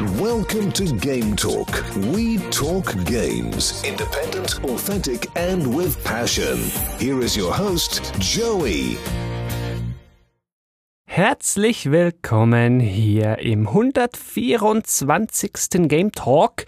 Welcome to Game Talk. We talk games. Independent, authentic, and with passion. Here is your host, Joey. Herzlich willkommen hier im 124. Game Talk.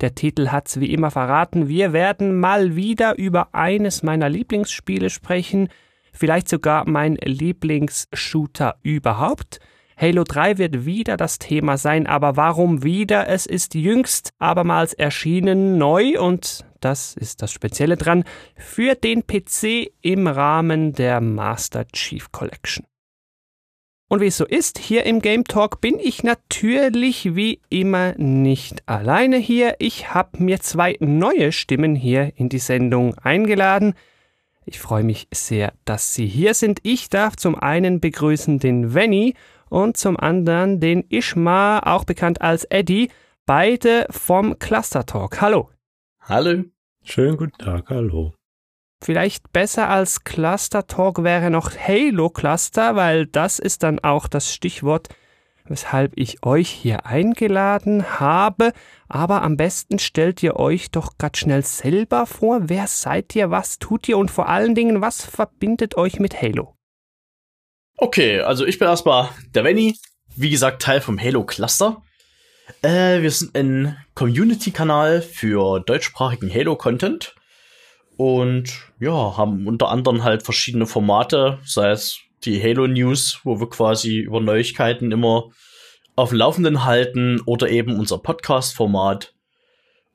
Der Titel hat's wie immer verraten. Wir werden mal wieder über eines meiner Lieblingsspiele sprechen. Vielleicht sogar mein Lieblingsshooter überhaupt. Halo 3 wird wieder das Thema sein, aber warum wieder? Es ist jüngst abermals erschienen neu und das ist das Spezielle dran für den PC im Rahmen der Master Chief Collection. Und wie es so ist, hier im Game Talk bin ich natürlich wie immer nicht alleine hier. Ich habe mir zwei neue Stimmen hier in die Sendung eingeladen. Ich freue mich sehr, dass Sie hier sind. Ich darf zum einen begrüßen den Venny und zum anderen den Ishma, auch bekannt als Eddie, beide vom Cluster Talk. Hallo. Hallo. Schönen guten Tag, hallo. Vielleicht besser als Cluster Talk wäre noch Halo Cluster, weil das ist dann auch das Stichwort, weshalb ich euch hier eingeladen habe. Aber am besten stellt ihr euch doch grad schnell selber vor, wer seid ihr, was tut ihr und vor allen Dingen, was verbindet euch mit Halo? Okay, also ich bin erstmal der Venny, wie gesagt Teil vom Halo Cluster. Äh, wir sind ein Community-Kanal für deutschsprachigen Halo-Content und ja, haben unter anderem halt verschiedene Formate, sei es die Halo News, wo wir quasi über Neuigkeiten immer auf dem Laufenden halten oder eben unser Podcast-Format.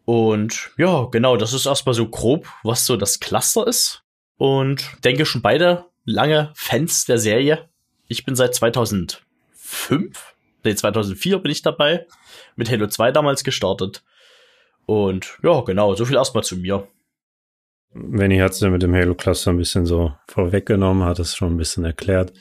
Und ja, genau, das ist erstmal so grob, was so das Cluster ist. Und denke schon beide lange Fans der Serie. Ich bin seit 2005, nee, 2004 bin ich dabei, mit Halo 2 damals gestartet. Und ja, genau, so viel erstmal zu mir. Benny hat es ja mit dem Halo Cluster ein bisschen so vorweggenommen, hat es schon ein bisschen erklärt.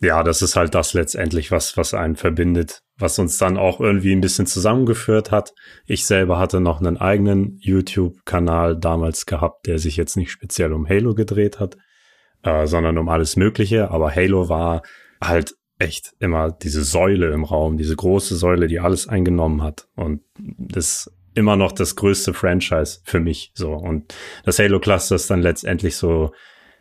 Ja, das ist halt das letztendlich, was, was einen verbindet, was uns dann auch irgendwie ein bisschen zusammengeführt hat. Ich selber hatte noch einen eigenen YouTube-Kanal damals gehabt, der sich jetzt nicht speziell um Halo gedreht hat äh, sondern um alles Mögliche. Aber Halo war halt echt immer diese Säule im Raum, diese große Säule, die alles eingenommen hat. Und das ist immer noch das größte Franchise für mich. So. Und das Halo Cluster ist dann letztendlich so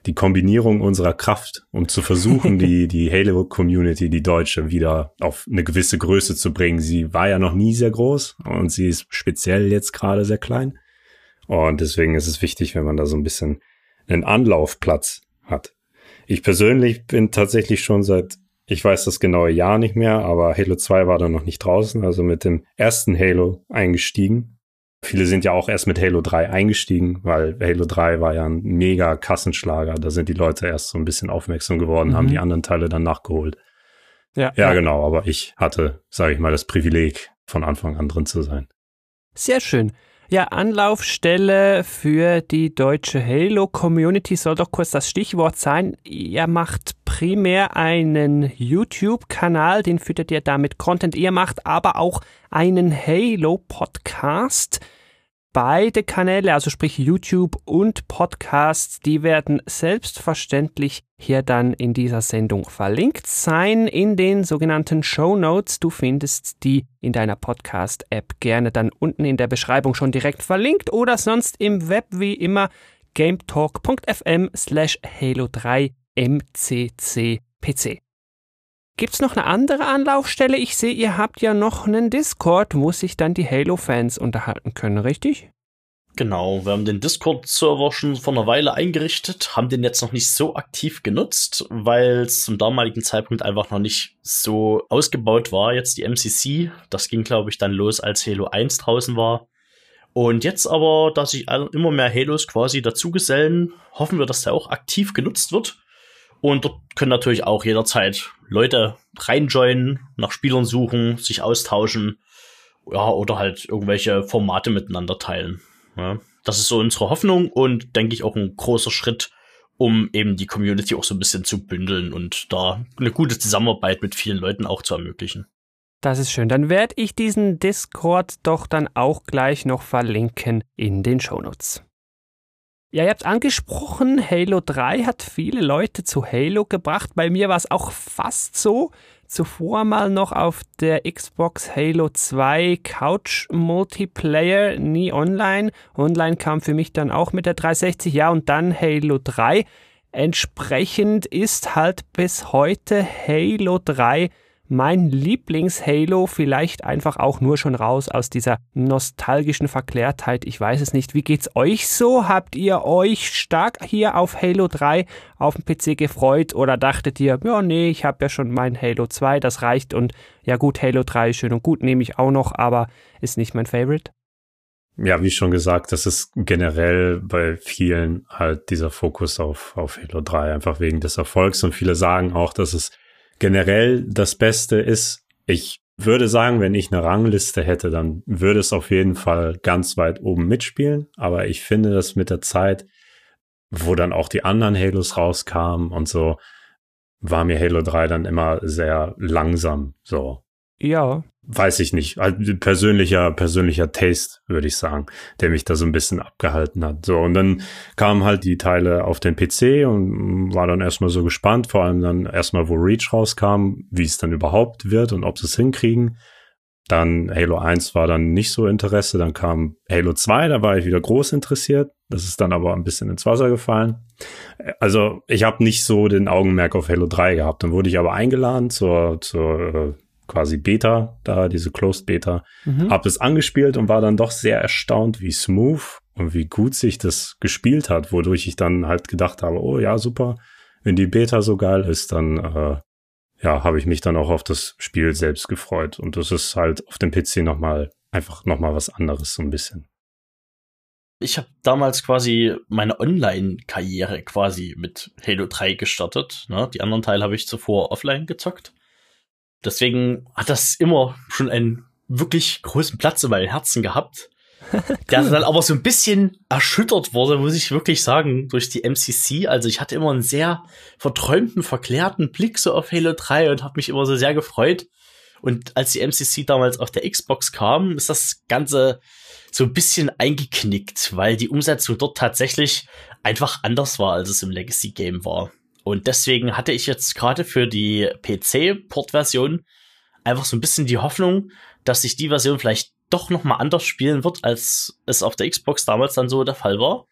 die Kombinierung unserer Kraft, um zu versuchen, die, die Halo Community, die deutsche, wieder auf eine gewisse Größe zu bringen. Sie war ja noch nie sehr groß und sie ist speziell jetzt gerade sehr klein. Und deswegen ist es wichtig, wenn man da so ein bisschen einen Anlaufplatz hat. Ich persönlich bin tatsächlich schon seit, ich weiß das genaue Jahr nicht mehr, aber Halo 2 war dann noch nicht draußen, also mit dem ersten Halo eingestiegen. Viele sind ja auch erst mit Halo 3 eingestiegen, weil Halo 3 war ja ein mega Kassenschlager. Da sind die Leute erst so ein bisschen aufmerksam geworden, mhm. haben die anderen Teile dann nachgeholt. Ja, ja, ja, genau. Aber ich hatte, sage ich mal, das Privileg, von Anfang an drin zu sein. Sehr schön. Ja, Anlaufstelle für die deutsche Halo-Community soll doch kurz das Stichwort sein. Ihr macht primär einen YouTube-Kanal, den füttert ihr damit Content. Ihr macht aber auch einen Halo-Podcast. Beide Kanäle, also sprich YouTube und Podcast, die werden selbstverständlich hier dann in dieser Sendung verlinkt sein in den sogenannten Show Notes. Du findest die in deiner Podcast-App gerne dann unten in der Beschreibung schon direkt verlinkt oder sonst im Web wie immer gametalk.fm slash halo 3 mccpc. Gibt's noch eine andere Anlaufstelle? Ich sehe, ihr habt ja noch einen Discord, wo sich dann die Halo-Fans unterhalten können, richtig? Genau, wir haben den Discord-Server schon vor einer Weile eingerichtet, haben den jetzt noch nicht so aktiv genutzt, weil es zum damaligen Zeitpunkt einfach noch nicht so ausgebaut war. Jetzt die MCC, das ging, glaube ich, dann los, als Halo 1 draußen war. Und jetzt aber, da sich immer mehr Halos quasi dazugesellen, hoffen wir, dass der auch aktiv genutzt wird. Und dort können natürlich auch jederzeit Leute reinjoinen, nach Spielern suchen, sich austauschen, ja, oder halt irgendwelche Formate miteinander teilen. Ja, das ist so unsere Hoffnung und denke ich auch ein großer Schritt, um eben die Community auch so ein bisschen zu bündeln und da eine gute Zusammenarbeit mit vielen Leuten auch zu ermöglichen. Das ist schön. Dann werde ich diesen Discord doch dann auch gleich noch verlinken in den Shownotes. Ja, ihr habt angesprochen, Halo 3 hat viele Leute zu Halo gebracht. Bei mir war es auch fast so. Zuvor mal noch auf der Xbox Halo 2 Couch Multiplayer, nie online. Online kam für mich dann auch mit der 360, ja, und dann Halo 3. Entsprechend ist halt bis heute Halo 3 mein Lieblings-Halo, vielleicht einfach auch nur schon raus aus dieser nostalgischen Verklärtheit. Ich weiß es nicht. Wie geht's euch so? Habt ihr euch stark hier auf Halo 3 auf dem PC gefreut oder dachtet ihr, ja, nee, ich habe ja schon mein Halo 2, das reicht und ja gut, Halo 3 ist schön und gut, nehme ich auch noch, aber ist nicht mein Favorite? Ja, wie schon gesagt, das ist generell bei vielen halt dieser Fokus auf, auf Halo 3, einfach wegen des Erfolgs. Und viele sagen auch, dass es generell das Beste ist, ich würde sagen, wenn ich eine Rangliste hätte, dann würde es auf jeden Fall ganz weit oben mitspielen. Aber ich finde, dass mit der Zeit, wo dann auch die anderen Halos rauskamen und so, war mir Halo 3 dann immer sehr langsam. So. Ja weiß ich nicht, halt persönlicher, persönlicher Taste, würde ich sagen, der mich da so ein bisschen abgehalten hat. So, und dann kamen halt die Teile auf den PC und war dann erstmal so gespannt, vor allem dann erstmal, wo Reach rauskam, wie es dann überhaupt wird und ob sie es hinkriegen. Dann Halo 1 war dann nicht so Interesse, dann kam Halo 2, da war ich wieder groß interessiert. Das ist dann aber ein bisschen ins Wasser gefallen. Also ich habe nicht so den Augenmerk auf Halo 3 gehabt. Dann wurde ich aber eingeladen zur, zur äh, quasi Beta, da diese Closed Beta, mhm. habe es angespielt und war dann doch sehr erstaunt, wie smooth und wie gut sich das gespielt hat, wodurch ich dann halt gedacht habe, oh ja, super, wenn die Beta so geil ist, dann äh, ja, habe ich mich dann auch auf das Spiel selbst gefreut und das ist halt auf dem PC noch mal einfach noch mal was anderes so ein bisschen. Ich habe damals quasi meine Online-Karriere quasi mit Halo 3 gestartet. Ne? Die anderen Teile habe ich zuvor offline gezockt. Deswegen hat das immer schon einen wirklich großen Platz in meinem Herzen gehabt. cool. Der dann aber so ein bisschen erschüttert wurde, muss ich wirklich sagen, durch die MCC. Also ich hatte immer einen sehr verträumten, verklärten Blick so auf Halo 3 und habe mich immer so sehr gefreut. Und als die MCC damals auf der Xbox kam, ist das Ganze so ein bisschen eingeknickt, weil die Umsetzung dort tatsächlich einfach anders war, als es im Legacy Game war. Und deswegen hatte ich jetzt gerade für die PC-Port-Version einfach so ein bisschen die Hoffnung, dass sich die Version vielleicht doch noch mal anders spielen wird, als es auf der Xbox damals dann so der Fall war.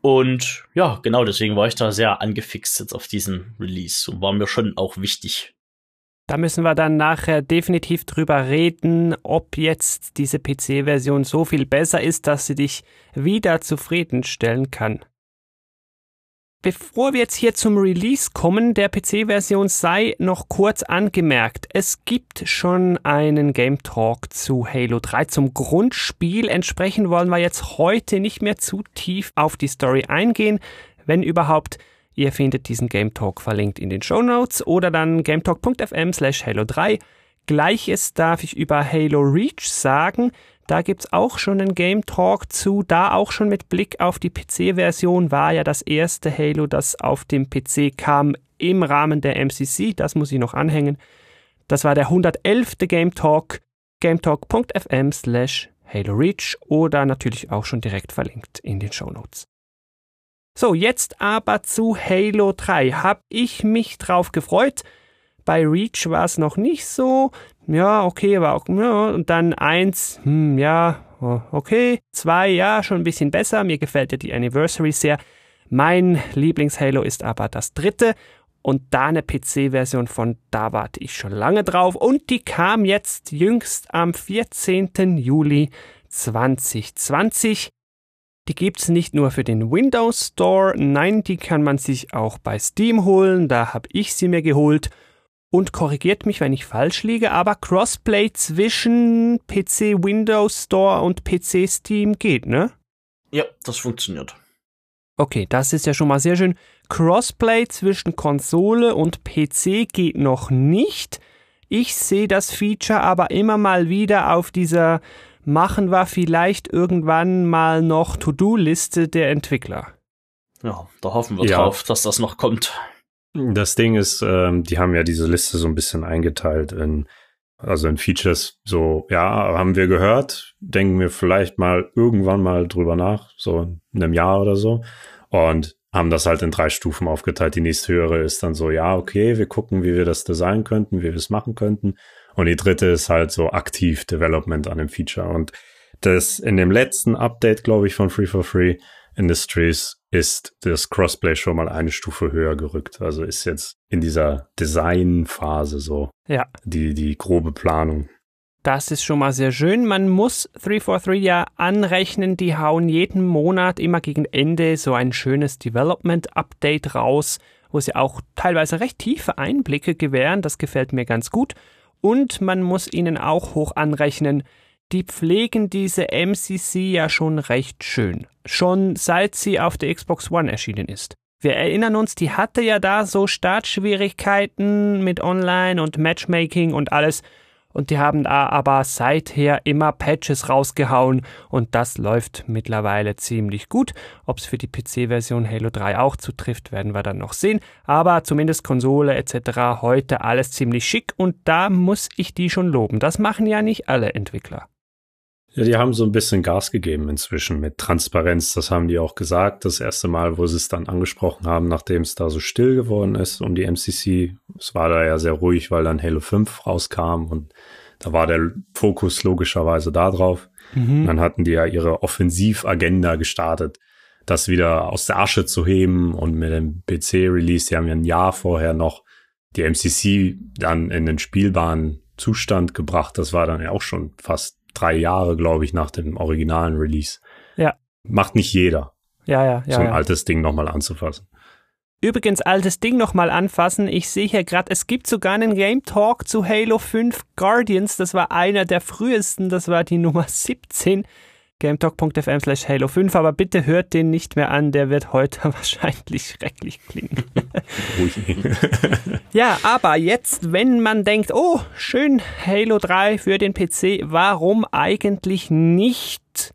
Und ja, genau deswegen war ich da sehr angefixt jetzt auf diesen Release und war mir schon auch wichtig. Da müssen wir dann nachher definitiv drüber reden, ob jetzt diese PC-Version so viel besser ist, dass sie dich wieder zufriedenstellen kann. Bevor wir jetzt hier zum Release kommen der PC-Version, sei noch kurz angemerkt, es gibt schon einen Game Talk zu Halo 3 zum Grundspiel. Entsprechend wollen wir jetzt heute nicht mehr zu tief auf die Story eingehen. Wenn überhaupt, ihr findet diesen Game Talk verlinkt in den Show Notes oder dann gametalk.fm slash Halo 3. Gleiches darf ich über Halo Reach sagen. Da gibt's auch schon einen Game Talk zu, da auch schon mit Blick auf die PC-Version war ja das erste Halo, das auf dem PC kam im Rahmen der MCC, das muss ich noch anhängen. Das war der 111. Game Talk, gametalk.fm slash Halo Reach oder natürlich auch schon direkt verlinkt in den Show Notes. So, jetzt aber zu Halo 3. Hab ich mich drauf gefreut. Bei Reach war es noch nicht so ja, okay, war auch, ja, und dann eins, hm, ja, oh, okay, zwei, ja, schon ein bisschen besser, mir gefällt ja die Anniversary sehr. Mein Lieblings-Halo ist aber das dritte und da eine PC-Version von, da warte ich schon lange drauf und die kam jetzt jüngst am 14. Juli 2020. Die gibt's nicht nur für den Windows Store, nein, die kann man sich auch bei Steam holen, da habe ich sie mir geholt und korrigiert mich, wenn ich falsch liege, aber Crossplay zwischen PC Windows Store und PC Steam geht, ne? Ja, das funktioniert. Okay, das ist ja schon mal sehr schön. Crossplay zwischen Konsole und PC geht noch nicht. Ich sehe das Feature aber immer mal wieder auf dieser machen wir vielleicht irgendwann mal noch To-Do-Liste der Entwickler. Ja, da hoffen wir ja. drauf, dass das noch kommt. Das Ding ist, ähm, die haben ja diese Liste so ein bisschen eingeteilt in Also in Features so, ja, haben wir gehört, denken wir vielleicht mal irgendwann mal drüber nach, so in einem Jahr oder so. Und haben das halt in drei Stufen aufgeteilt. Die nächste höhere ist dann so, ja, okay, wir gucken, wie wir das designen könnten, wie wir es machen könnten. Und die dritte ist halt so aktiv Development an dem Feature. Und das in dem letzten Update, glaube ich, von Free for Free Industries ist das Crossplay schon mal eine Stufe höher gerückt. Also ist jetzt in dieser Designphase so. Ja. Die, die grobe Planung. Das ist schon mal sehr schön. Man muss 343 ja anrechnen, die hauen jeden Monat immer gegen Ende so ein schönes Development-Update raus, wo sie auch teilweise recht tiefe Einblicke gewähren. Das gefällt mir ganz gut. Und man muss ihnen auch hoch anrechnen, die pflegen diese MCC ja schon recht schön. Schon seit sie auf der Xbox One erschienen ist. Wir erinnern uns, die hatte ja da so Startschwierigkeiten mit Online und Matchmaking und alles und die haben da aber seither immer Patches rausgehauen und das läuft mittlerweile ziemlich gut. Ob es für die PC-Version Halo 3 auch zutrifft, werden wir dann noch sehen, aber zumindest Konsole etc. heute alles ziemlich schick und da muss ich die schon loben. Das machen ja nicht alle Entwickler. Ja, die haben so ein bisschen Gas gegeben inzwischen mit Transparenz. Das haben die auch gesagt. Das erste Mal, wo sie es dann angesprochen haben, nachdem es da so still geworden ist um die MCC. Es war da ja sehr ruhig, weil dann Halo 5 rauskam und da war der Fokus logischerweise da drauf. Mhm. Dann hatten die ja ihre Offensivagenda gestartet, das wieder aus der Asche zu heben und mit dem PC-Release, die haben ja ein Jahr vorher noch die MCC dann in den spielbaren Zustand gebracht. Das war dann ja auch schon fast drei Jahre, glaube ich, nach dem originalen Release. Ja. Macht nicht jeder. Ja, ja, ja. So ein ja. altes Ding nochmal anzufassen. Übrigens, altes Ding nochmal anfassen. Ich sehe hier gerade, es gibt sogar einen Game Talk zu Halo 5 Guardians. Das war einer der frühesten, das war die Nummer 17 gametalk.fm slash Halo 5, aber bitte hört den nicht mehr an, der wird heute wahrscheinlich schrecklich klingen. ja, aber jetzt, wenn man denkt, oh, schön Halo 3 für den PC, warum eigentlich nicht?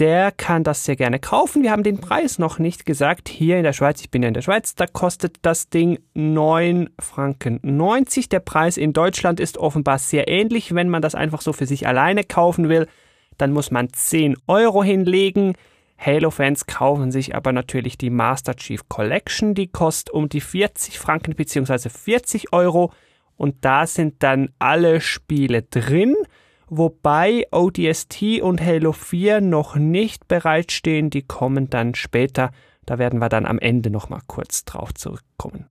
Der kann das sehr gerne kaufen. Wir haben den Preis noch nicht gesagt. Hier in der Schweiz, ich bin ja in der Schweiz, da kostet das Ding 9 Franken 90. Der Preis in Deutschland ist offenbar sehr ähnlich, wenn man das einfach so für sich alleine kaufen will dann muss man 10 Euro hinlegen. Halo-Fans kaufen sich aber natürlich die Master Chief Collection, die kostet um die 40 Franken bzw. 40 Euro und da sind dann alle Spiele drin, wobei ODST und Halo 4 noch nicht bereitstehen, die kommen dann später, da werden wir dann am Ende nochmal kurz drauf zurückkommen.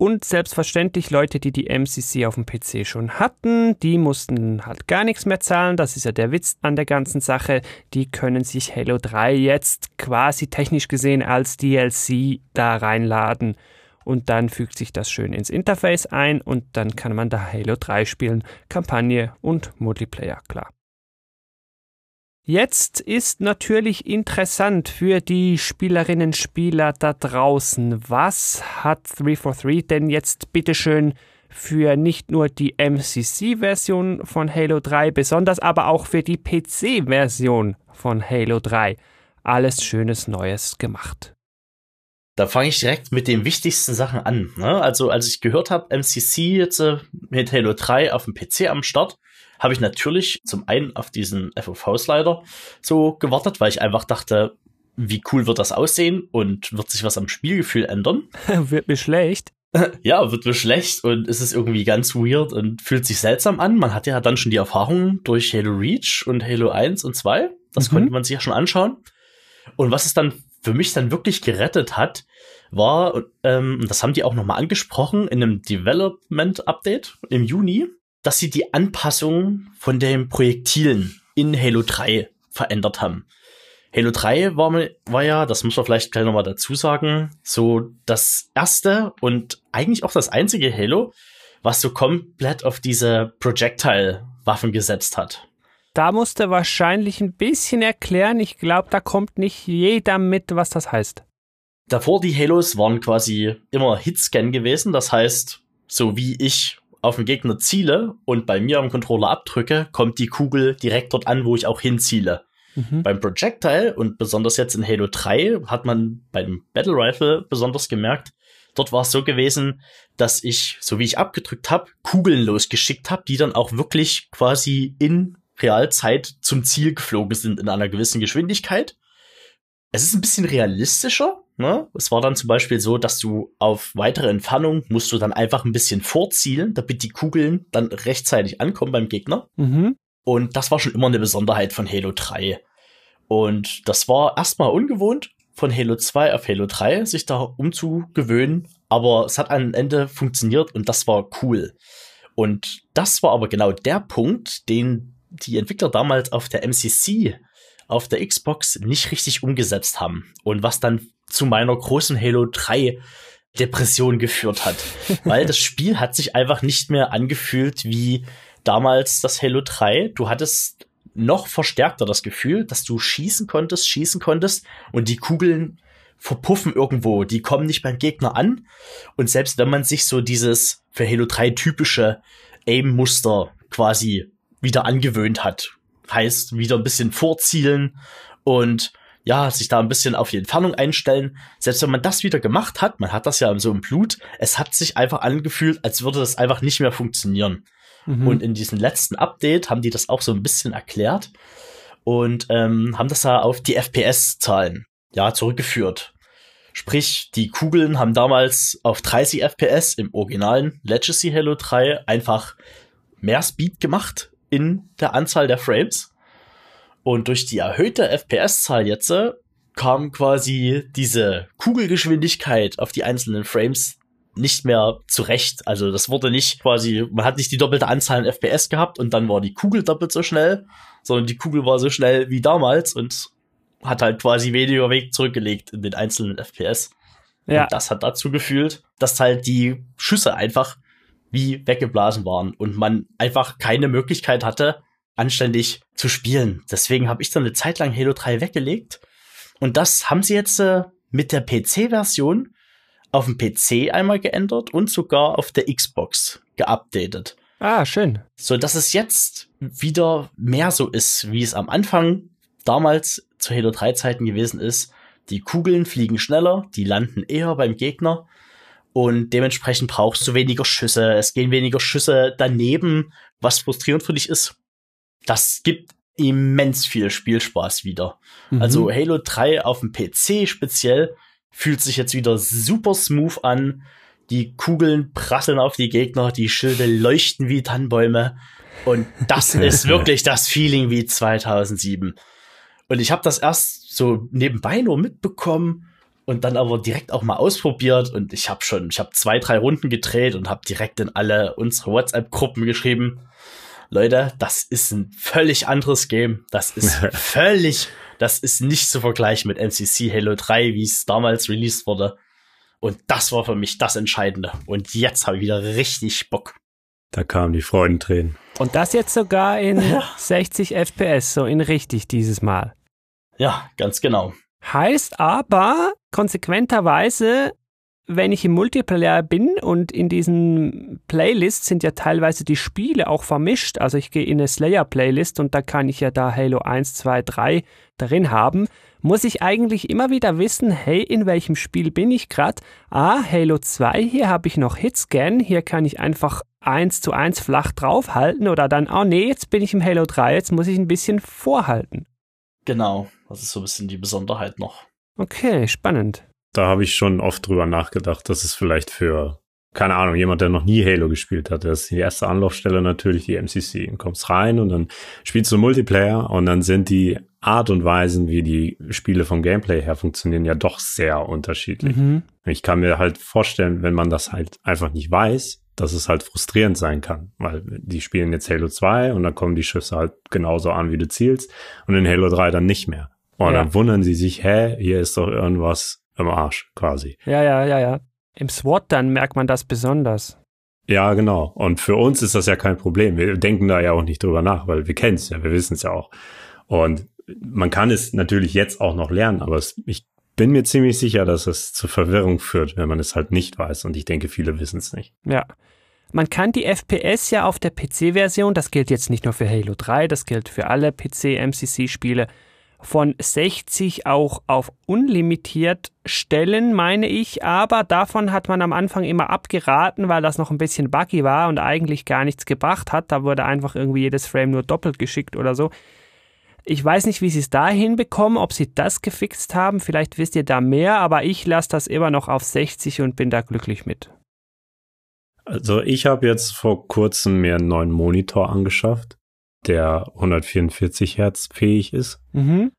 Und selbstverständlich Leute, die die MCC auf dem PC schon hatten, die mussten halt gar nichts mehr zahlen. Das ist ja der Witz an der ganzen Sache. Die können sich Halo 3 jetzt quasi technisch gesehen als DLC da reinladen. Und dann fügt sich das schön ins Interface ein und dann kann man da Halo 3 spielen. Kampagne und Multiplayer, klar. Jetzt ist natürlich interessant für die Spielerinnen und Spieler da draußen, was hat 343 denn jetzt bitteschön für nicht nur die MCC-Version von Halo 3, besonders aber auch für die PC-Version von Halo 3 alles Schönes Neues gemacht. Da fange ich direkt mit den wichtigsten Sachen an. Ne? Also als ich gehört habe, MCC jetzt äh, mit Halo 3 auf dem PC am Start, habe ich natürlich zum einen auf diesen FOV-Slider so gewartet, weil ich einfach dachte, wie cool wird das aussehen und wird sich was am Spielgefühl ändern? wird mir schlecht. Ja, wird mir schlecht und es ist irgendwie ganz weird und fühlt sich seltsam an. Man hat ja dann schon die Erfahrung durch Halo Reach und Halo 1 und 2. Das mhm. konnte man sich ja schon anschauen. Und was es dann für mich dann wirklich gerettet hat, war, ähm, das haben die auch nochmal angesprochen in einem Development Update im Juni, dass sie die Anpassung von den Projektilen in Halo 3 verändert haben. Halo 3 war, war ja, das muss man vielleicht gleich nochmal dazu sagen, so das erste und eigentlich auch das einzige Halo, was so komplett auf diese Projectile-Waffen gesetzt hat. Da musste wahrscheinlich ein bisschen erklären. Ich glaube, da kommt nicht jeder mit, was das heißt. Davor die Halos waren quasi immer Hitscan gewesen. Das heißt, so wie ich auf den Gegner ziele und bei mir am Controller abdrücke, kommt die Kugel direkt dort an, wo ich auch hinziele. Mhm. Beim Projectile und besonders jetzt in Halo 3 hat man beim Battle Rifle besonders gemerkt, dort war es so gewesen, dass ich, so wie ich abgedrückt habe, Kugeln losgeschickt habe, die dann auch wirklich quasi in Realzeit zum Ziel geflogen sind in einer gewissen Geschwindigkeit. Es ist ein bisschen realistischer. Ne? Es war dann zum Beispiel so, dass du auf weitere Entfernung musst du dann einfach ein bisschen vorzielen, damit die Kugeln dann rechtzeitig ankommen beim Gegner. Mhm. Und das war schon immer eine Besonderheit von Halo 3. Und das war erstmal ungewohnt, von Halo 2 auf Halo 3 sich da umzugewöhnen. Aber es hat am Ende funktioniert und das war cool. Und das war aber genau der Punkt, den die Entwickler damals auf der MCC, auf der Xbox nicht richtig umgesetzt haben. Und was dann zu meiner großen Halo 3 Depression geführt hat. Weil das Spiel hat sich einfach nicht mehr angefühlt wie damals das Halo 3. Du hattest noch verstärkter das Gefühl, dass du schießen konntest, schießen konntest und die Kugeln verpuffen irgendwo. Die kommen nicht beim Gegner an. Und selbst wenn man sich so dieses für Halo 3 typische Aim-Muster quasi wieder angewöhnt hat, heißt wieder ein bisschen vorzielen und ja, sich da ein bisschen auf die Entfernung einstellen. Selbst wenn man das wieder gemacht hat, man hat das ja so im Blut, es hat sich einfach angefühlt, als würde das einfach nicht mehr funktionieren. Mhm. Und in diesem letzten Update haben die das auch so ein bisschen erklärt und ähm, haben das da auf die FPS-Zahlen ja zurückgeführt. Sprich, die Kugeln haben damals auf 30 FPS im originalen Legacy Halo 3 einfach mehr Speed gemacht in der Anzahl der Frames. Und durch die erhöhte FPS-Zahl jetzt äh, kam quasi diese Kugelgeschwindigkeit auf die einzelnen Frames nicht mehr zurecht. Also das wurde nicht quasi, man hat nicht die doppelte Anzahl an FPS gehabt und dann war die Kugel doppelt so schnell, sondern die Kugel war so schnell wie damals und hat halt quasi weniger Weg zurückgelegt in den einzelnen FPS. Ja. Und das hat dazu geführt, dass halt die Schüsse einfach wie weggeblasen waren und man einfach keine Möglichkeit hatte, anständig zu spielen. Deswegen habe ich dann eine Zeit lang Halo 3 weggelegt. Und das haben sie jetzt äh, mit der PC-Version auf dem PC einmal geändert und sogar auf der Xbox geupdatet. Ah, schön. So dass es jetzt wieder mehr so ist, wie es am Anfang damals zu Halo 3 Zeiten gewesen ist. Die Kugeln fliegen schneller, die landen eher beim Gegner und dementsprechend brauchst du weniger Schüsse. Es gehen weniger Schüsse daneben, was frustrierend für dich ist. Das gibt immens viel Spielspaß wieder. Mhm. Also Halo 3 auf dem PC speziell fühlt sich jetzt wieder super smooth an. Die Kugeln prasseln auf die Gegner, die Schilde leuchten wie Tannenbäume. Und das ist wirklich das Feeling wie 2007. Und ich habe das erst so nebenbei nur mitbekommen und dann aber direkt auch mal ausprobiert und ich habe schon, ich habe zwei, drei Runden gedreht und habe direkt in alle unsere WhatsApp-Gruppen geschrieben. Leute, das ist ein völlig anderes Game. Das ist völlig, das ist nicht zu vergleichen mit MCC Halo 3, wie es damals released wurde. Und das war für mich das Entscheidende. Und jetzt habe ich wieder richtig Bock. Da kamen die Freudentränen. Und das jetzt sogar in 60 FPS, so in richtig dieses Mal. Ja, ganz genau. Heißt aber konsequenterweise, wenn ich im Multiplayer bin und in diesen Playlists sind ja teilweise die Spiele auch vermischt. Also ich gehe in eine Slayer-Playlist und da kann ich ja da Halo 1, 2, 3 darin haben. Muss ich eigentlich immer wieder wissen, hey, in welchem Spiel bin ich gerade? Ah, Halo 2, hier habe ich noch Hitscan, hier kann ich einfach eins zu eins flach draufhalten oder dann, oh nee, jetzt bin ich im Halo 3, jetzt muss ich ein bisschen vorhalten. Genau, das ist so ein bisschen die Besonderheit noch. Okay, spannend. Da habe ich schon oft drüber nachgedacht, dass es vielleicht für, keine Ahnung, jemand, der noch nie Halo gespielt hat, das ist die erste Anlaufstelle natürlich die MCC. Du kommst rein und dann spielst du Multiplayer und dann sind die Art und Weisen, wie die Spiele vom Gameplay her funktionieren, ja doch sehr unterschiedlich. Mhm. Ich kann mir halt vorstellen, wenn man das halt einfach nicht weiß, dass es halt frustrierend sein kann, weil die spielen jetzt Halo 2 und dann kommen die Schüsse halt genauso an, wie du zielst und in Halo 3 dann nicht mehr. Und ja. dann wundern sie sich, hä, hier ist doch irgendwas im Arsch quasi. Ja, ja, ja, ja. Im SWAT dann merkt man das besonders. Ja, genau. Und für uns ist das ja kein Problem. Wir denken da ja auch nicht drüber nach, weil wir kennen es ja, wir wissen es ja auch. Und man kann es natürlich jetzt auch noch lernen, aber es, ich bin mir ziemlich sicher, dass es zu Verwirrung führt, wenn man es halt nicht weiß. Und ich denke, viele wissen es nicht. Ja. Man kann die FPS ja auf der PC-Version, das gilt jetzt nicht nur für Halo 3, das gilt für alle PC-MCC-Spiele, von 60 auch auf unlimitiert stellen, meine ich, aber davon hat man am Anfang immer abgeraten, weil das noch ein bisschen buggy war und eigentlich gar nichts gebracht hat. Da wurde einfach irgendwie jedes Frame nur doppelt geschickt oder so. Ich weiß nicht, wie sie es da hinbekommen, ob sie das gefixt haben. Vielleicht wisst ihr da mehr, aber ich lasse das immer noch auf 60 und bin da glücklich mit. Also ich habe jetzt vor kurzem mir einen neuen Monitor angeschafft, der 144 Hertz fähig ist. Mhm.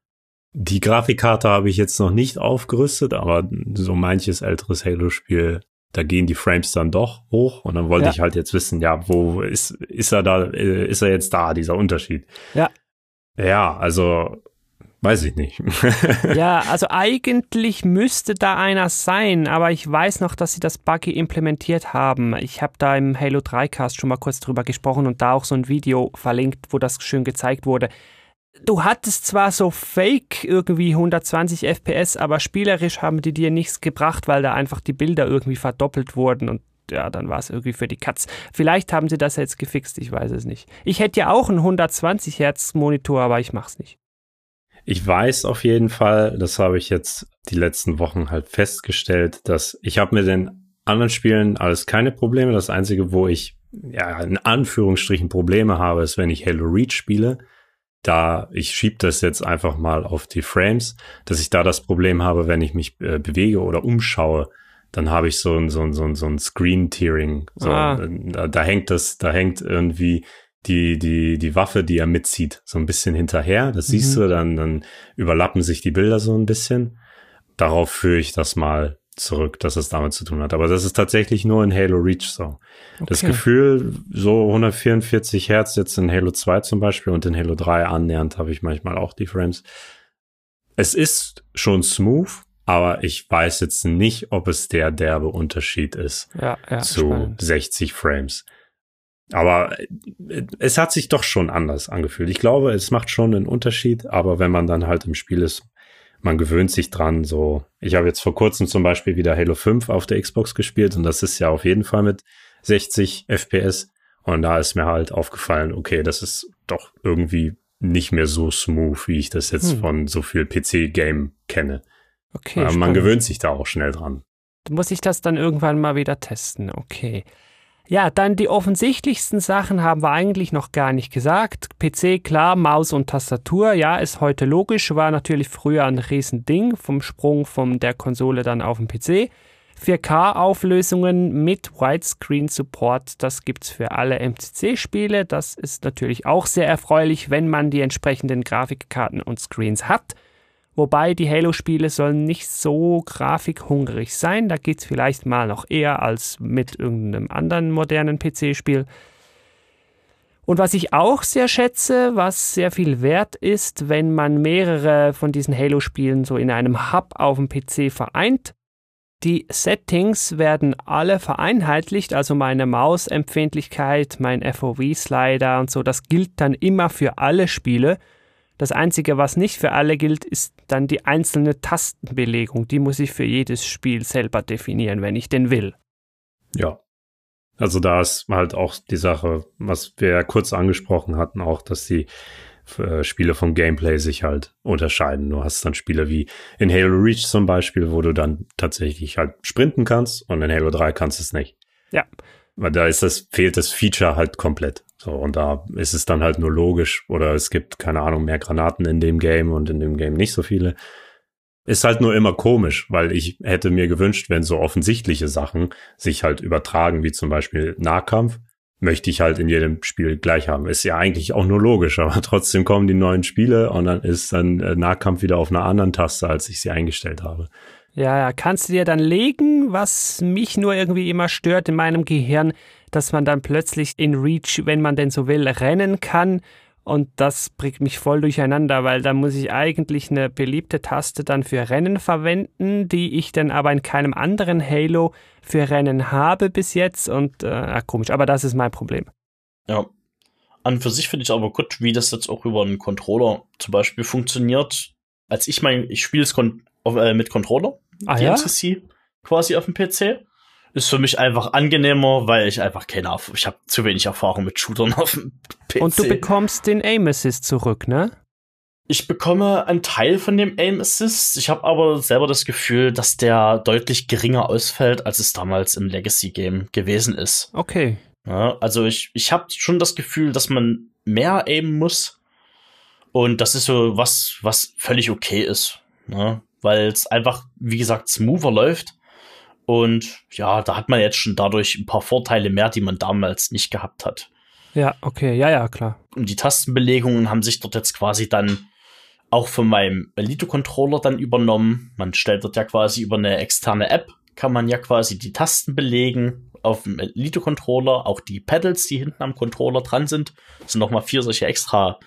Die Grafikkarte habe ich jetzt noch nicht aufgerüstet, aber so manches älteres Halo-Spiel, da gehen die Frames dann doch hoch und dann wollte Ja. ich halt jetzt wissen, ja, wo ist, ist er da, äh, ist er jetzt da, dieser Unterschied? Ja. Ja, also weiß ich nicht. Ja, also eigentlich müsste da einer sein, aber ich weiß noch, dass sie das Buggy implementiert haben. Ich habe da im Halo 3 Cast schon mal kurz drüber gesprochen und da auch so ein Video verlinkt, wo das schön gezeigt wurde. Du hattest zwar so fake irgendwie 120 FPS, aber spielerisch haben die dir nichts gebracht, weil da einfach die Bilder irgendwie verdoppelt wurden und ja, dann war es irgendwie für die Katz. Vielleicht haben sie das jetzt gefixt, ich weiß es nicht. Ich hätte ja auch einen 120 Hertz Monitor, aber ich mach's nicht. Ich weiß auf jeden Fall, das habe ich jetzt die letzten Wochen halt festgestellt, dass ich habe mit den anderen Spielen alles keine Probleme. Das Einzige, wo ich ja in Anführungsstrichen Probleme habe, ist, wenn ich Halo Reach spiele. Da ich schiebe das jetzt einfach mal auf die Frames, dass ich da das Problem habe, wenn ich mich äh, bewege oder umschaue, dann habe ich so ein so ein so ein, so ein Screen Tearing. So, Ah. da, da hängt das, da hängt irgendwie die, die, die Waffe, die er mitzieht, so ein bisschen hinterher. Das siehst Mhm. du, dann, dann überlappen sich die Bilder so ein bisschen. Darauf führe ich das mal zurück, dass es damit zu tun hat. Aber das ist tatsächlich nur in Halo Reach so. Das Okay. Gefühl, so 144 Hertz jetzt in Halo 2 zum Beispiel und in Halo 3 annähernd habe ich manchmal auch die Frames. Es ist schon smooth, aber ich weiß jetzt nicht, ob es der derbe Unterschied ist Ja, ja, zu spannend. 60 Frames. Aber äh, es hat sich doch schon anders angefühlt. Ich glaube, es macht schon einen Unterschied, aber wenn man dann halt im Spiel ist, man gewöhnt sich dran. So, ich habe jetzt vor kurzem zum Beispiel wieder Halo 5 auf der Xbox gespielt und das ist ja auf jeden Fall mit 60 FPS. Und da ist mir halt aufgefallen, okay, das ist doch irgendwie nicht mehr so smooth, wie ich das jetzt Hm. von so viel PC-Game kenne. Okay, Aber man spannend. gewöhnt sich da auch schnell dran. Muss ich das dann irgendwann mal wieder testen? Okay. Ja, dann die offensichtlichsten Sachen haben wir eigentlich noch gar nicht gesagt. PC, klar, Maus und Tastatur, ja, ist heute logisch, war natürlich früher ein Riesending vom Sprung von der Konsole dann auf den PC. 4K-Auflösungen mit Widescreen-Support, das gibt's für alle MCC-Spiele. Das ist natürlich auch sehr erfreulich, wenn man die entsprechenden Grafikkarten und Screens hat. Wobei die Halo-Spiele sollen nicht so grafikhungrig sein. Da geht's vielleicht mal noch eher als mit irgendeinem anderen modernen PC-Spiel. Und was ich auch sehr schätze, was sehr viel wert ist, wenn man mehrere von diesen Halo-Spielen so in einem Hub auf dem PC vereint. Die Settings werden alle vereinheitlicht, also meine Mausempfindlichkeit, mein FOV-Slider und so, das gilt dann immer für alle Spiele. Das Einzige, was nicht für alle gilt, ist dann die einzelne Tastenbelegung. Die muss ich für jedes Spiel selber definieren, wenn ich denn will. Ja. Also da ist halt auch die Sache, was wir ja kurz angesprochen hatten, auch, dass die äh, Spiele vom Gameplay sich halt unterscheiden. Du hast dann Spiele wie in Halo Reach zum Beispiel, wo du dann tatsächlich halt sprinten kannst und in Halo 3 kannst du es nicht. Ja. Weil da ist das, fehlt das Feature halt komplett. So, und da ist es dann halt nur logisch oder es gibt, keine Ahnung, mehr Granaten in dem Game und in dem Game nicht so viele. Ist halt nur immer komisch, weil ich hätte mir gewünscht, wenn so offensichtliche Sachen sich halt übertragen, wie zum Beispiel Nahkampf, möchte ich halt in jedem Spiel gleich haben. Ist ja eigentlich auch nur logisch, aber trotzdem kommen die neuen Spiele und dann ist dann äh, Nahkampf wieder auf einer anderen Taste, als ich sie eingestellt habe. Ja, ja, kannst du dir dann legen, was mich nur irgendwie immer stört in meinem Gehirn, dass man dann plötzlich in Reach, wenn man denn so will, rennen kann. Und das bringt mich voll durcheinander, weil da muss ich eigentlich eine beliebte Taste dann für Rennen verwenden, die ich dann aber in keinem anderen Halo für Rennen habe bis jetzt. Und äh, komisch, aber das ist mein Problem. Ja. An für sich finde ich aber gut, wie das jetzt auch über einen Controller zum Beispiel funktioniert. Als ich mein, ich spiele es kon auf, äh, mit Controller, Ah die ja? MCC quasi auf dem PC. Ist für mich einfach angenehmer, weil ich einfach keine Erfahrung, ich habe zu wenig Erfahrung mit Shootern auf dem PC. Und du bekommst den Aim Assist zurück, ne? Ich bekomme einen Teil von dem Aim Assist. Ich habe aber selber das Gefühl, dass der deutlich geringer ausfällt, als es damals im Legacy Game gewesen ist. Okay. Ja, also ich, ich habe schon das Gefühl, dass man mehr aimen muss. Und das ist so was, was völlig okay ist. Ne? Weil es einfach, wie gesagt, smoother läuft. Und ja, da hat man jetzt schon dadurch ein paar Vorteile mehr, die man damals nicht gehabt hat. Ja, okay, ja, ja, klar. Und die Tastenbelegungen haben sich dort jetzt quasi dann auch von meinem Elite-Controller dann übernommen. Man stellt dort ja quasi über eine externe App, kann man ja quasi die Tasten belegen auf dem Elite-Controller, auch die Pedals, die hinten am Controller dran sind. Das sind nochmal vier solche extra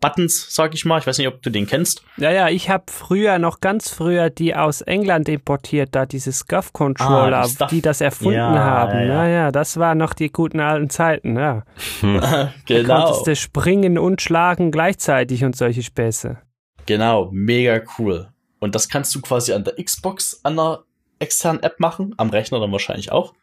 Buttons, sag ich mal. Ich weiß nicht, ob du den kennst. Ja, ja, ich habe früher, noch ganz früher, die aus England importiert, da diese Scuff-Controller, Ah, die die das erfunden Ja, haben. ja, Ja, ja. das waren noch die guten alten Zeiten, ja. Da genau. konntest du springen und schlagen gleichzeitig und solche Späße. Genau, mega cool. Und das kannst du quasi an der Xbox an einer externen App machen, am Rechner dann wahrscheinlich auch.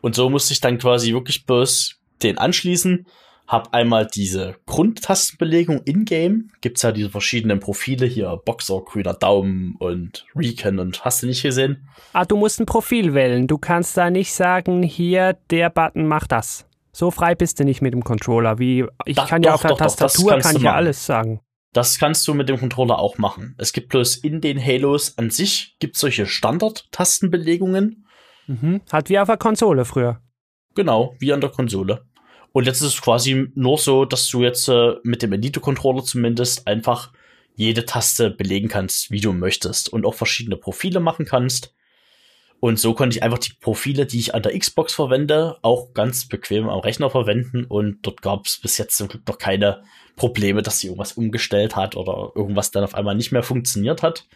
Und so musste ich dann quasi wirklich bloß den anschließen, hab einmal diese Grundtastenbelegung in-game, gibt's ja diese verschiedenen Profile hier, Boxer, grüner Daumen und Recon und hast du nicht gesehen? Ah, du musst ein Profil wählen. Du kannst da nicht sagen, hier, der Button macht das. So frei bist du nicht mit dem Controller. Wie ich Da- kann ja doch, auf der doch, Tastatur kann ich ja alles sagen. Das kannst du mit dem Controller auch machen. Es gibt bloß in den Halos an sich gibt's solche Standard-Tastenbelegungen, Mhm. Hat wie auf der Konsole früher. Genau, wie an der Konsole. Und jetzt ist es quasi nur so, dass du jetzt äh, mit dem Elite-Controller zumindest einfach jede Taste belegen kannst, wie du möchtest und auch verschiedene Profile machen kannst. Und so konnte ich einfach die Profile, die ich an der Xbox verwende, auch ganz bequem am Rechner verwenden. Und dort gab es bis jetzt zum Glück noch keine Probleme, dass sie irgendwas umgestellt hat oder irgendwas dann auf einmal nicht mehr funktioniert hat.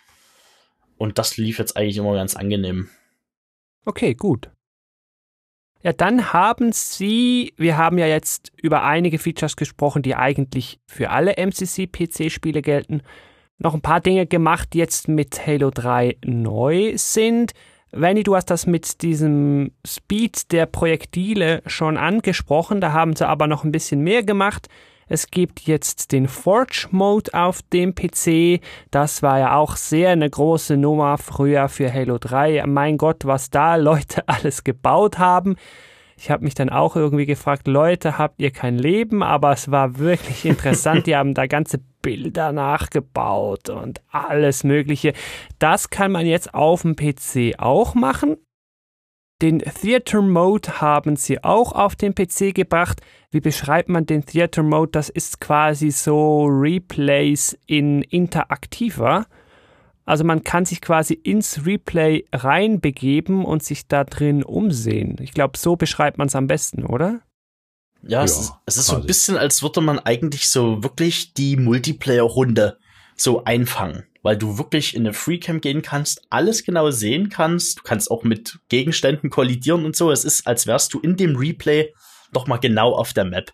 Und das lief jetzt eigentlich immer ganz angenehm. Okay, gut. Ja, dann haben Sie, wir haben ja jetzt über einige Features gesprochen, die eigentlich für alle MCC-PC-Spiele gelten, noch ein paar Dinge gemacht, die jetzt mit Halo 3 neu sind. Vanny, du hast das mit diesem Speed der Projektile schon angesprochen, da haben sie aber noch ein bisschen mehr gemacht. Es gibt jetzt den Forge Mode auf dem PC. Das war ja auch sehr eine große Nummer früher für Halo 3. Mein Gott, was da Leute alles gebaut haben. Ich habe mich dann auch irgendwie gefragt, Leute, habt ihr kein Leben? Aber es war wirklich interessant. Die haben da ganze Bilder nachgebaut und alles Mögliche. Das kann man jetzt auf dem PC auch machen. Den Theater Mode haben sie auch auf den PC gebracht. Wie beschreibt man den Theater Mode? Das ist quasi so Replays in interaktiver. Also man kann sich quasi ins Replay reinbegeben und sich da drin umsehen. Ich glaube, so beschreibt man es am besten, oder? Ja, es Ja, ist, es ist so ein bisschen, als würde man eigentlich so wirklich die Multiplayer-Runde so einfangen, weil du wirklich in eine Freecam gehen kannst, alles genau sehen kannst, du kannst auch mit Gegenständen kollidieren und so. Es ist, als wärst du in dem Replay doch mal genau auf der Map.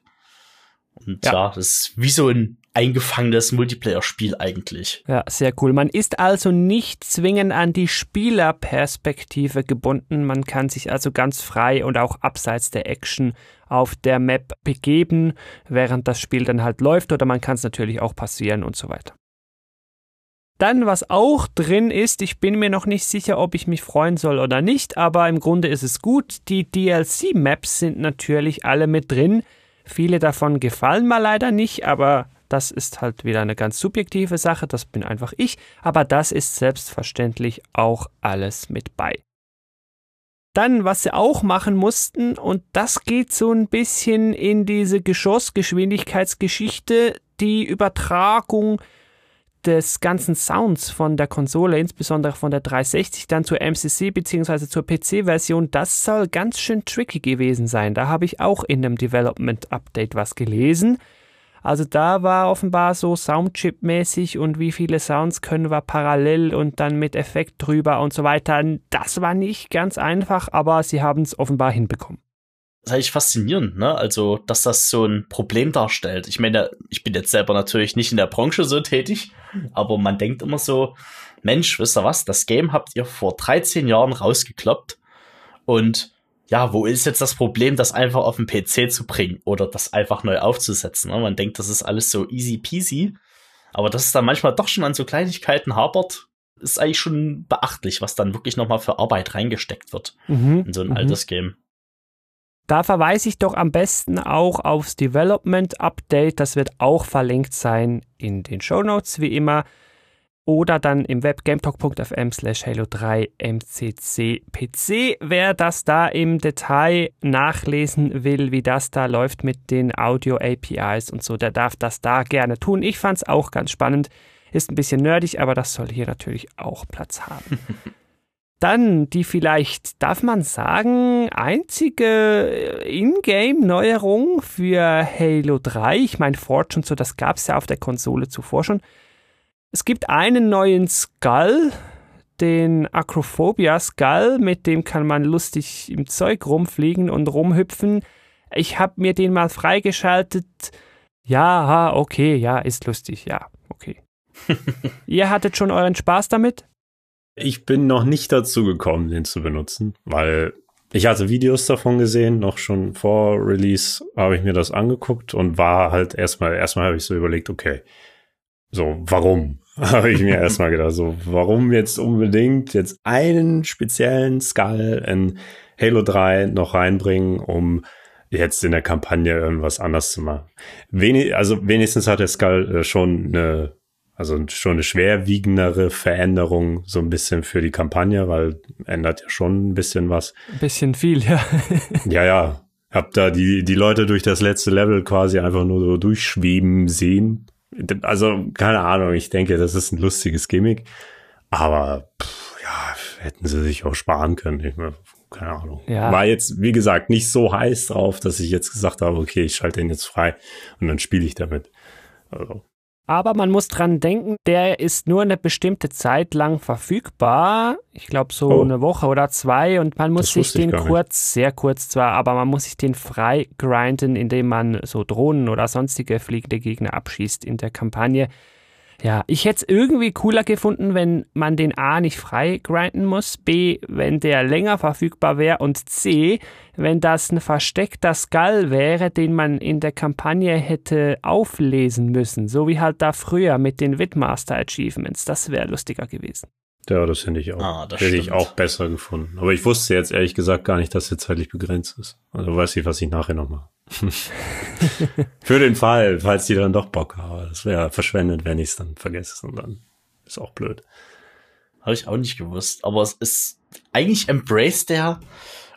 Und Ja. ja, das ist wie so ein eingefangenes Multiplayer-Spiel eigentlich. Ja, sehr cool. Man ist also nicht zwingend an die Spielerperspektive gebunden. Man kann sich also ganz frei und auch abseits der Action auf der Map begeben, während das Spiel dann halt läuft oder man kann es natürlich auch passieren und so weiter. Dann, was auch drin ist, ich bin mir noch nicht sicher, ob ich mich freuen soll oder nicht, aber im Grunde ist es gut. Die DLC-Maps sind natürlich alle mit drin. Viele davon gefallen mir leider nicht, aber das ist halt wieder eine ganz subjektive Sache, das bin einfach ich, aber das ist selbstverständlich auch alles mit bei. Dann, was sie auch machen mussten, und das geht so ein bisschen in diese Geschossgeschwindigkeitsgeschichte, die Übertragung des ganzen Sounds von der Konsole, insbesondere von der 360 dann zur MCC bzw. zur PC-Version, das soll ganz schön tricky gewesen sein. Da habe ich auch in einem Development Update was gelesen. Also da war offenbar so Soundchip-mäßig und wie viele Sounds können wir parallel und dann mit Effekt drüber und so weiter. Das war nicht ganz einfach, aber sie haben es offenbar hinbekommen. Das ist eigentlich faszinierend, ne? Also, dass das so ein Problem darstellt. Ich meine, ich bin jetzt selber natürlich nicht in der Branche so tätig, aber man denkt immer so, Mensch, wisst ihr was? Das Game habt ihr vor 13 Jahren rausgekloppt und ja, wo ist jetzt das Problem, das einfach auf den PC zu bringen oder das einfach neu aufzusetzen? Ne? Man denkt, das ist alles so easy peasy, Aber dass es dann manchmal doch schon an so Kleinigkeiten hapert, ist eigentlich schon beachtlich, was dann wirklich nochmal für Arbeit reingesteckt wird Mhm. in so ein mhm. altes Game. Da verweise ich doch am besten auch aufs Development Update. Das wird auch verlinkt sein in den Show Notes wie immer. Oder dann im Web gametalk.fm slash Halo 3 MCC Wer das da im Detail nachlesen will, wie das da läuft mit den Audio APIs und so, der darf das da gerne tun. Ich fand es auch ganz spannend. Ist ein bisschen nerdig, aber das soll hier natürlich auch Platz haben. Dann die vielleicht, darf man sagen, einzige äh, Ingame-Neuerung für Halo 3. Ich meine, Forge und so, das gab es ja auf der Konsole zuvor schon. Es gibt einen neuen Skull, den Acrophobia Skull, mit dem kann man lustig im Zeug rumfliegen und rumhüpfen. Ich habe mir den mal freigeschaltet. Ja, okay, ja, ist lustig, ja, okay. Ihr hattet schon euren Spaß damit? Ich bin noch nicht dazu gekommen, den zu benutzen, weil ich hatte Videos davon gesehen, noch schon vor Release habe ich mir das angeguckt und war halt erstmal, erstmal habe ich so überlegt, okay, so, warum? habe ich mir erstmal gedacht, so, warum jetzt unbedingt jetzt einen speziellen Skull in Halo 3 noch reinbringen, um jetzt in der Kampagne irgendwas anders zu machen. Wenig, also wenigstens hat der Skull äh, schon eine also schon eine schwerwiegendere Veränderung so ein bisschen für die Kampagne, weil ändert ja schon ein bisschen was. Ein bisschen viel, ja. Ja, ja. Hab da die, die Leute durch das letzte Level quasi einfach nur so durchschweben sehen. Also, keine Ahnung, ich denke, das ist ein lustiges Gimmick. Aber, pff, ja, hätten sie sich auch sparen können. Ich, keine Ahnung. Ja. War jetzt, wie gesagt, nicht so heiß drauf, dass ich jetzt gesagt habe, okay, ich schalte den jetzt frei und dann spiele ich damit. Also, Aber man muss dran denken, der ist nur eine bestimmte Zeit lang verfügbar. Ich glaube so Oh. eine Woche oder zwei und man muss Das sich den kurz, sehr kurz zwar, aber man muss sich den frei grinden, indem man so Drohnen oder sonstige fliegende Gegner abschießt in der Kampagne. Ja, ich hätte es irgendwie cooler gefunden, wenn man den A nicht frei grinden muss, B, wenn der länger verfügbar wäre und C, wenn das ein versteckter Skull wäre, den man in der Kampagne hätte auflesen müssen, so wie halt da früher mit den Witmaster Achievements. Das wäre lustiger gewesen. Ja, das finde ich auch. Ah, das Hätte ich stimmt. auch besser gefunden. Aber ich wusste jetzt ehrlich gesagt gar nicht, dass er zeitlich begrenzt ist. Also weiß ich, was ich nachher noch mache. Für den Fall, falls die dann doch Bock haben. Das wäre verschwendet, wenn ich es dann vergesse. Und dann ist auch blöd. Habe ich auch nicht gewusst. Aber es ist eigentlich embraced der,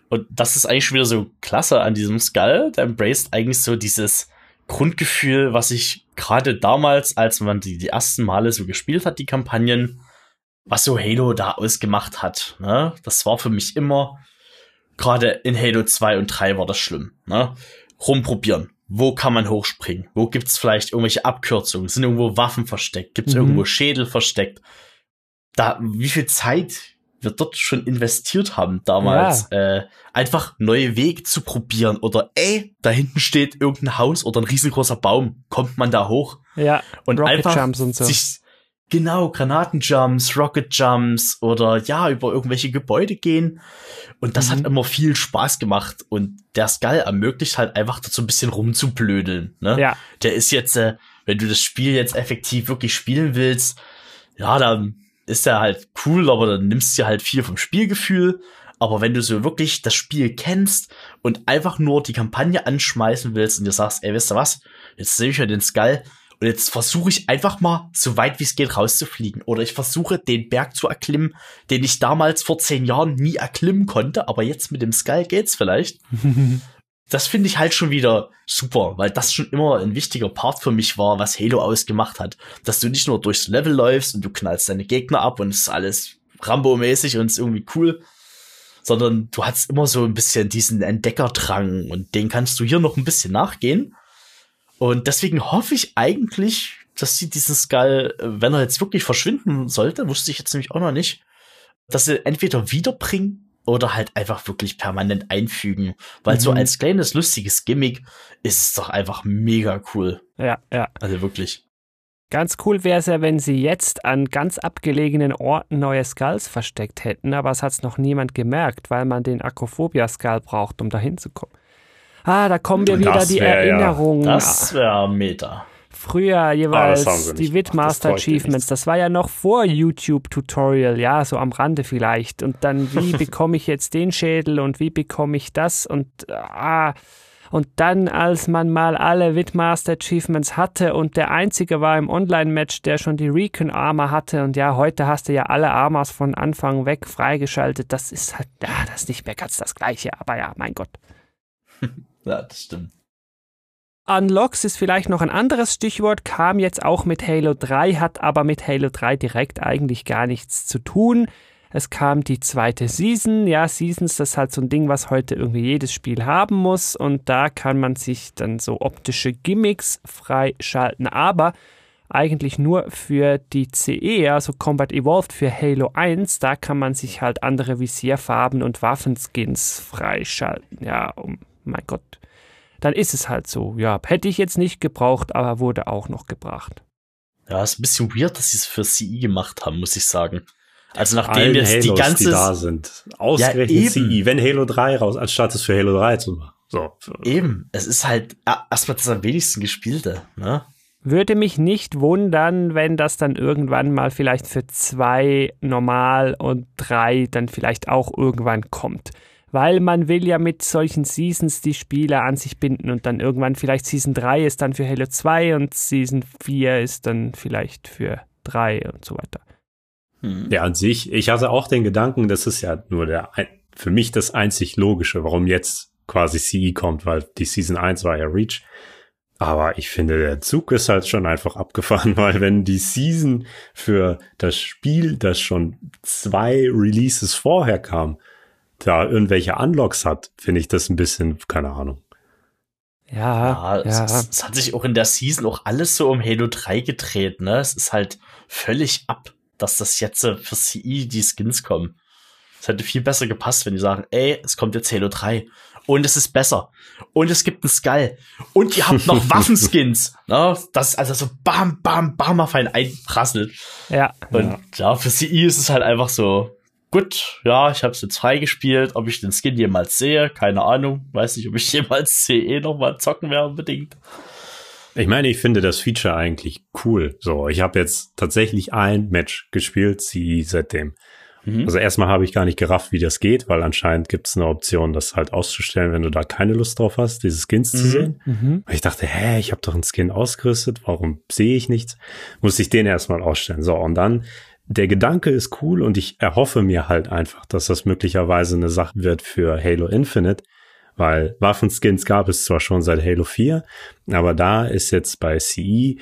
und das ist eigentlich schon wieder so klasse an diesem Skull, der embraced eigentlich so dieses Grundgefühl, was ich gerade damals, als man die, die ersten Male so gespielt hat, die Kampagnen, was so Halo da ausgemacht hat. Ne? Das war für mich immer, gerade in Halo 2 und 3 war das schlimm. Ne? Rumprobieren. Wo kann man hochspringen? Wo gibt's vielleicht irgendwelche Abkürzungen? Sind irgendwo Waffen versteckt? Gibt's Mhm. irgendwo Schädel versteckt? Da, wie viel Zeit wir dort schon investiert haben damals, äh, einfach neue Wege zu probieren oder ey, da hinten steht irgendein Haus oder ein riesengroßer Baum, kommt man da hoch? Ja, und Rocket einfach Jumps und so. sich genau Granatenjumps, Rocket Jumps oder ja über irgendwelche Gebäude gehen und das Mhm. hat immer viel Spaß gemacht und der Skull ermöglicht halt einfach dazu ein bisschen rumzublödeln, ne? Ja, Der ist jetzt, äh, wenn du das Spiel jetzt effektiv wirklich spielen willst, ja, dann ist der halt cool, aber dann nimmst du halt viel vom Spielgefühl. Aber wenn du so wirklich das Spiel kennst und einfach nur die Kampagne anschmeißen willst und dir sagst, ey, wisst ihr was, jetzt sehe ich ja den Skull und jetzt versuche ich einfach mal so weit wie es geht rauszufliegen. Oder ich versuche den Berg zu erklimmen, den ich damals vor zehn Jahren nie erklimmen konnte, aber jetzt mit dem Skull geht's vielleicht das finde ich halt schon wieder super, weil das schon immer ein wichtiger Part für mich war, was Halo ausgemacht hat. Dass du nicht nur durchs Level läufst und du knallst deine Gegner ab und es ist alles Rambo-mäßig und ist irgendwie cool, sondern du hast immer so ein bisschen diesen Entdeckerdrang und den kannst du hier noch ein bisschen nachgehen. Und deswegen hoffe ich eigentlich, dass sie diesen Skull, äh, wenn er jetzt wirklich verschwinden sollte, wusste ich jetzt nämlich auch noch nicht, dass sie entweder wiederbringen oder halt einfach wirklich permanent einfügen. Weil so Mhm. als kleines, lustiges Gimmick ist es doch einfach mega cool. ja, ja. Also wirklich. Ganz cool wäre es ja, wenn sie jetzt an ganz abgelegenen Orten neue Skulls versteckt hätten, aber es hat's noch niemand gemerkt, weil man den Akrophobia-Skull braucht, um da hinzukommen. Ah, da kommen wir wieder die wär ja- Erinnerungen. Das wäre Meta. früher jeweils Ah, haben sie die Witmaster Achievements. Das war ja noch vor YouTube-Tutorial, ja, so am Rande vielleicht. Und dann, wie bekomme ich jetzt den Schädel und wie bekomme ich das? Und ah, und dann, als man mal alle Witmaster Achievements hatte und der einzige war im Online-Match, der schon die Recon Armor hatte. Und ja, heute hast du ja alle Armors von Anfang weg freigeschaltet. Das ist halt, ja, das ist nicht mehr ganz das Gleiche. Aber ja, mein Gott. Ja, das stimmt. Unlocks ist vielleicht noch ein anderes Stichwort, kam jetzt auch mit Halo 3, hat aber mit Halo 3 direkt eigentlich gar nichts zu tun. Es kam die zweite Season. Ja, Seasons, das ist halt so ein Ding, was heute irgendwie jedes Spiel haben muss. Und da kann man sich dann so optische Gimmicks freischalten. Aber eigentlich nur für die CE, also Combat Evolved für Halo 1. Da kann man sich halt andere Visierfarben und Waffenskins freischalten. Ja, oh mein Gott dann ist es halt so. Ja, hätte ich jetzt nicht gebraucht, aber wurde auch noch gebracht. Ja, ist ein bisschen weird, dass sie es für CI gemacht haben, muss ich sagen. Also nachdem Allen jetzt Halos, die ganze die da sind. Ausgerechnet Ja. CI, wenn Halo 3 raus, anstatt es für Halo 3 zu machen. So. eben, es ist halt ja, erstmal das am wenigsten gespielte, ne? Würde mich nicht wundern, wenn das dann irgendwann mal vielleicht für zwei normal und drei dann vielleicht auch irgendwann kommt. Weil man will ja mit solchen Seasons die Spieler an sich binden und dann irgendwann vielleicht Season 3 ist dann für Halo 2 und Season 4 ist dann vielleicht für 3 und so weiter. Hm. Ja, an sich, ich hatte auch den Gedanken, das ist ja nur der, für mich das einzig Logische, warum jetzt quasi CE kommt, weil die Season 1 war ja Reach. Aber ich finde, der Zug ist halt schon einfach abgefahren, weil wenn die Season für das Spiel, das schon zwei Releases vorher kam, da irgendwelche Unlocks hat, finde ich das ein bisschen, keine Ahnung. Ja, Ja, ja. Es, es, hat sich auch in der Season auch alles so um Halo 3 gedreht, ne? Es ist halt völlig ab, dass das jetzt für CI die Skins kommen. Es hätte viel besser gepasst, wenn die sagen, ey, es kommt jetzt Halo 3 und es ist besser und es gibt einen Skull und ihr habt noch Waffenskins, ne? Das ist also so bam, bam, bam auf einen einprasselt. ja. Und ja. für CI ist es halt einfach so, gut, ja, ich habe es jetzt freigespielt. Ob ich den Skin jemals sehe, keine Ahnung. Weiß nicht, ob ich jemals CE noch mal zocken werde unbedingt. Ich meine, ich finde das Feature eigentlich cool. So, ich habe jetzt tatsächlich ein Match gespielt, CE seitdem. Mhm. Also erstmal habe ich gar nicht gerafft, wie das geht, weil anscheinend gibt es eine Option, das halt auszustellen, wenn du da keine Lust drauf hast, diese Skins zu Mhm. sehen. Mhm. Und ich dachte, hä, ich habe doch einen Skin ausgerüstet, warum sehe ich nichts? Muss ich den erstmal ausstellen. So, und dann, der Gedanke ist cool und ich erhoffe mir halt einfach, dass das möglicherweise eine Sache wird für Halo Infinite, weil Waffenskins gab es zwar schon seit Halo 4, aber da ist jetzt bei CE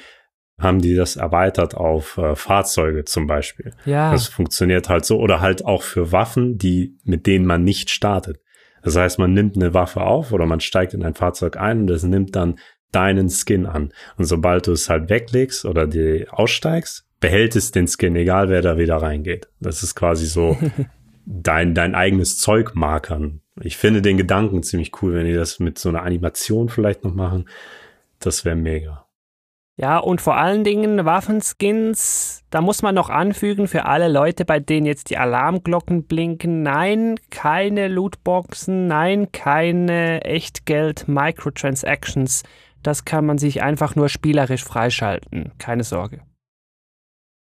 haben die das erweitert auf äh, Fahrzeuge zum Beispiel. Ja. Das funktioniert halt so oder halt auch für Waffen, die mit denen man nicht startet. Das heißt, man nimmt eine Waffe auf oder man steigt in ein Fahrzeug ein und es nimmt dann deinen Skin an. Und sobald du es halt weglegst oder die aussteigst, behält es den Skin, egal wer da wieder reingeht. Das ist quasi so dein, dein eigenes Zeug markern. Ich finde den Gedanken ziemlich cool, wenn die das mit so einer Animation vielleicht noch machen. Das wäre mega. Ja, und vor allen Dingen Waffenskins, da muss man noch anfügen für alle Leute, bei denen jetzt die Alarmglocken blinken, nein, keine Lootboxen, nein, keine Echtgeld-Microtransactions. Das kann man sich einfach nur spielerisch freischalten, keine Sorge.